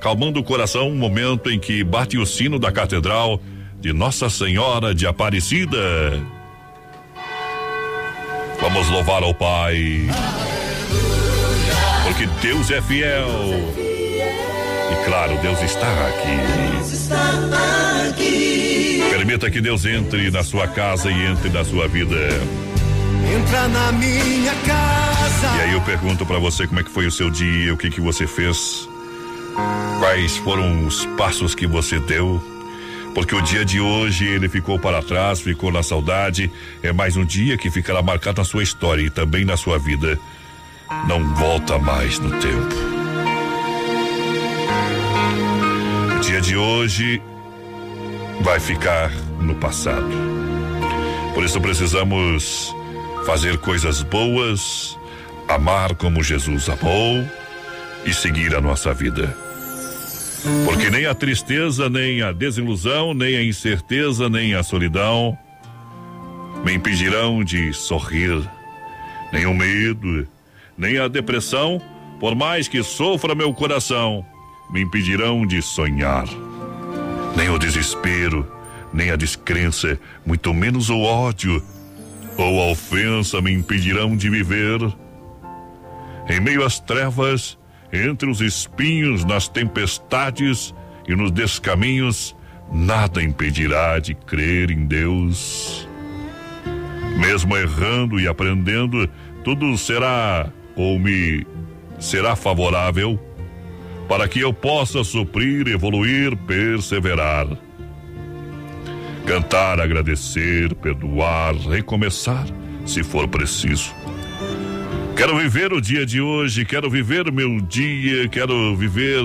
calmando o coração. Um momento em que bate o sino da Catedral de Nossa Senhora de Aparecida. Vamos louvar ao Pai. Porque Deus é fiel. Claro, Deus está aqui. Permita que Deus entre na sua casa e entre na sua vida. Entra na minha casa. E aí eu pergunto pra você como é que foi o seu dia, o que que você fez, quais foram os passos que você deu. Porque o dia de hoje ele ficou para trás, ficou na saudade. É mais um dia que ficará marcado na sua história e também na sua vida. Não volta mais no tempo. Dia de hoje vai ficar no passado. Por isso precisamos fazer coisas boas, amar como Jesus amou e seguir a nossa vida. Porque nem a tristeza, nem a desilusão, nem a incerteza, nem a solidão me impedirão de sorrir, nem o medo, nem a depressão, por mais que sofra meu coração, me impedirão de sonhar. Nem o desespero, nem a descrença, muito menos o ódio ou a ofensa me impedirão de viver. Em meio às trevas, entre os espinhos, nas tempestades e nos descaminhos, nada impedirá de crer em Deus. Mesmo errando e aprendendo, tudo será ou me será favorável para que eu possa suprir, evoluir, perseverar. Cantar, agradecer, perdoar, recomeçar, se for preciso. Quero viver o dia de hoje, quero viver meu dia, quero viver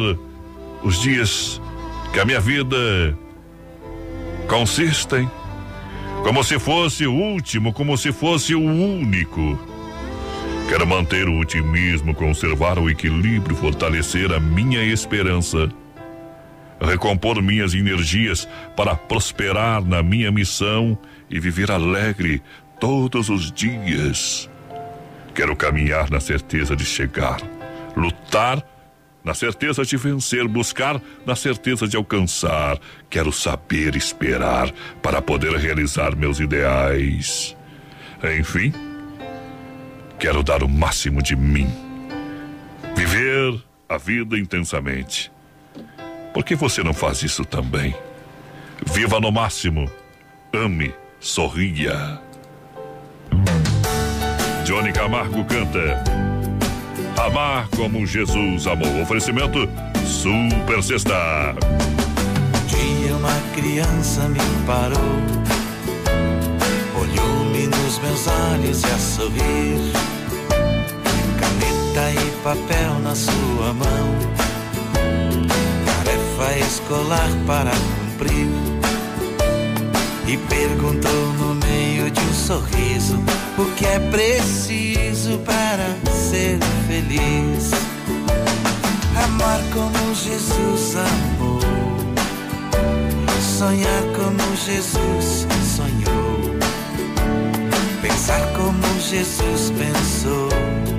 os dias que a minha vida consistem como se fosse o último, como se fosse o único. Quero manter o otimismo, conservar o equilíbrio, fortalecer a minha esperança, recompor minhas energias para prosperar na minha missão e viver alegre todos os dias. Quero caminhar na certeza de chegar, lutar na certeza de vencer, buscar na certeza de alcançar. Quero saber esperar para poder realizar meus ideais. Enfim, quero dar o máximo de mim. Viver a vida intensamente. Por que você não faz isso também? Viva no máximo. Ame, sorria. Johnny Camargo canta. Amar como Jesus amou. Oferecimento Super Sexta. Dia uma criança me parou, olhou-me nos meus olhos e a sorrir, caneta e papel na sua mão, tarefa escolar para cumprir, e perguntou no meio de um sorriso o que é preciso para ser feliz. Amar como Jesus amou. Sonhar como Jesus sonhou. Pensar como Jesus pensou.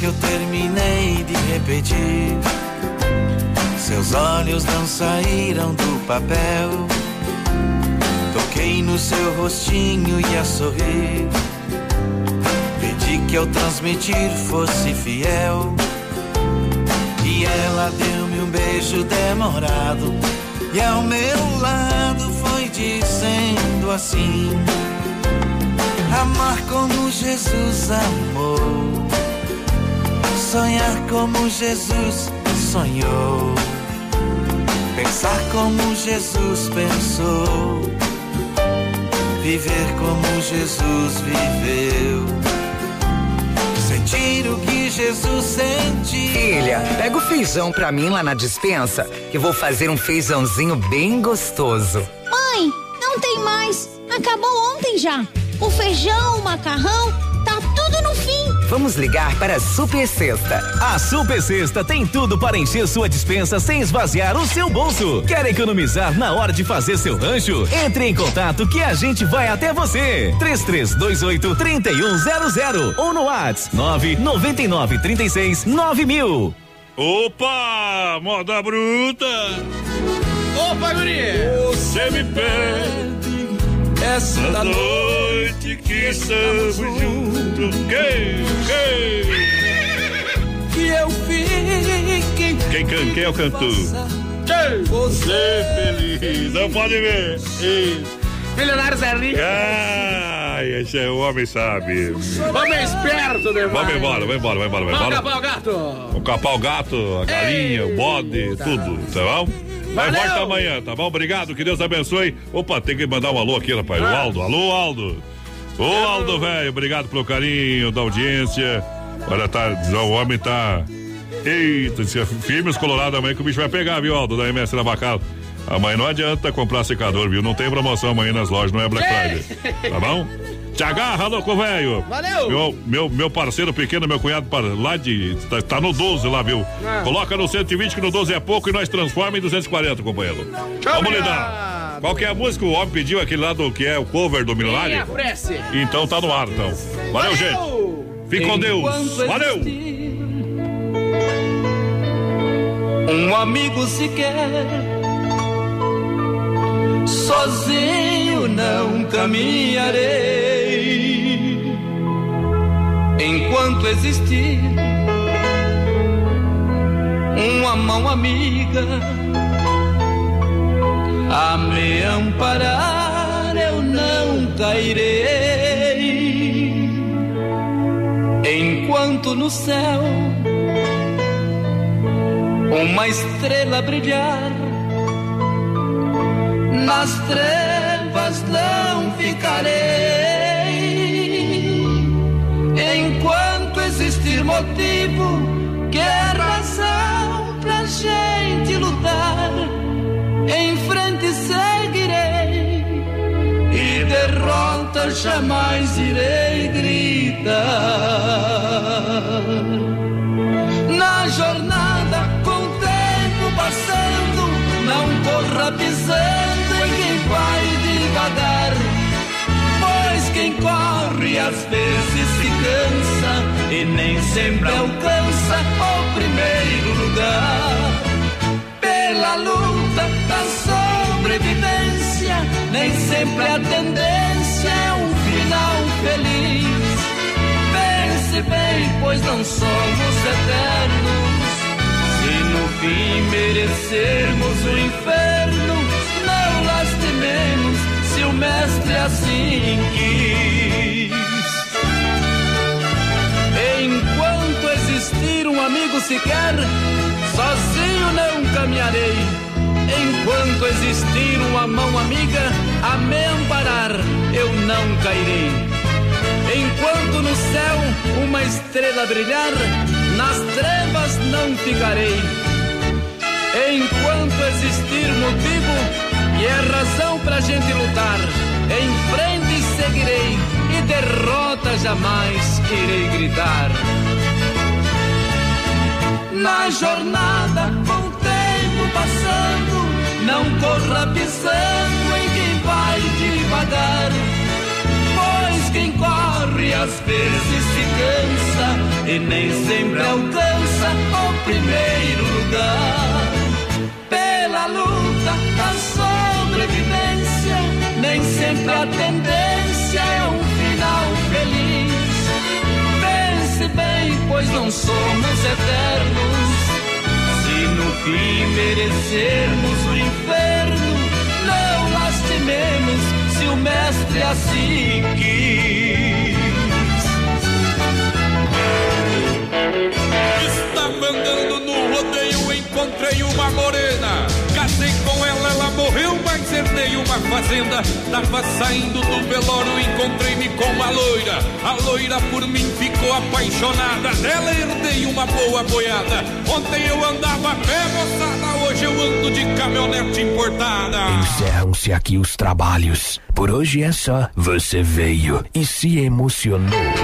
Que eu terminei de repetir, seus olhos não saíram do papel. Toquei no seu rostinho e a sorrir. Pedi que ao transmitir fosse fiel. E ela deu-me um beijo demorado. E ao meu lado foi dizendo assim: Amar como Jesus amou. Sonhar como Jesus sonhou. Pensar como Jesus pensou. Viver como Jesus viveu. Sentir o que Jesus sentiu. Filha, pega o feijão pra mim lá na dispensa, que vou fazer um feijãozinho bem gostoso. Mãe, não tem mais. Acabou ontem já. O feijão, o macarrão, Vamos ligar para a Super Sexta. A Super Sexta tem tudo para encher sua dispensa sem esvaziar o seu bolso. Quer economizar na hora de fazer seu rancho? Entre em contato que a gente vai até você. 3328 3100 ou no WhatsApp 999 36 9000. Opa! Moda bruta! Opa, guri! Você me pede essa noite que estamos juntos. Quem? Quem? Que eu fique. Quem, can, quem é o cantor? Você feliz. Não pode ver. Isso. Milionários é rico. Ai, esse é o homem sabe. Homem esperto, né? Vamos embora, vai embora, vai embora, Vamos embora. capar o gato. Vamos capar o gato, a galinha, o bode, tudo, tá bom? Vai Valeu. volta amanhã, tá bom? Obrigado, que Deus abençoe. Opa, tem que mandar um alô aqui, rapaz. O Ah. Aldo, alô, Aldo. Ô, Aldo, velho, obrigado pelo carinho da audiência. Olha, tá, o homem tá. Eita, se firme os colorados amanhã que o bicho vai pegar, viu, Aldo, da MS Navacal. Amanhã não adianta comprar secador, viu? Não tem promoção amanhã nas lojas, não é Black Friday. Tá bom? Te agarra, louco, velho. Valeu. Meu, meu, meu parceiro pequeno, meu cunhado, lá de. Tá, tá no 12 lá, viu? Ah. Coloca no 120 que no 12 é pouco e nós transforma em 240, companheiro. Vamos lidar. Qual que é a música? O homem pediu aquele lá do que é o cover do prece. Então tá no ar, então. Valeu, gente. Fique com Deus. Valeu. Um amigo se quer, sozinho não caminharei. Enquanto existir mão amiga a me amparar, eu não cairei. Enquanto no céu uma estrela brilhar, nas trevas não ficarei. Motivo, que é razão pra gente lutar, em frente seguirei e derrota jamais irei gritar. Na jornada, com o tempo passando, não corra pisando em quem vai devagar. Pois quem corre às vezes se cansa e nem sempre alcança o primeiro lugar. Pela luta da sobrevivência, nem sempre a tendência é um final feliz. Pense bem, pois não somos eternos. Se no fim merecermos o inferno, não lastimemos se o mestre assim quis. Existir um amigo sequer, sozinho não caminharei. Enquanto existir uma mão amiga a me amparar, eu não cairei. Enquanto no céu uma estrela brilhar, nas trevas não ficarei. Enquanto existir motivo e é razão pra gente lutar, em frente seguirei e derrota jamais irei gritar. Na jornada, com o tempo passando, não corra pisando em quem vai devagar. Pois quem corre às vezes se cansa e nem sempre alcança o primeiro lugar. Pela luta da sobrevivência, nem sempre a tendência é um pois não somos eternos. Se no fim merecermos o inferno, não lastimemos se o mestre assim quis. Estava andando no rodeio, encontrei uma morena. Morreu, mas herdei uma fazenda. Tava saindo do velório, encontrei-me com a loira. A loira por mim ficou apaixonada. Dela herdei uma boa boiada. Ontem eu andava pé, moçada. Hoje eu ando de caminhonete importada. Encerram-se aqui os trabalhos. Por hoje é só. Você veio e se emocionou.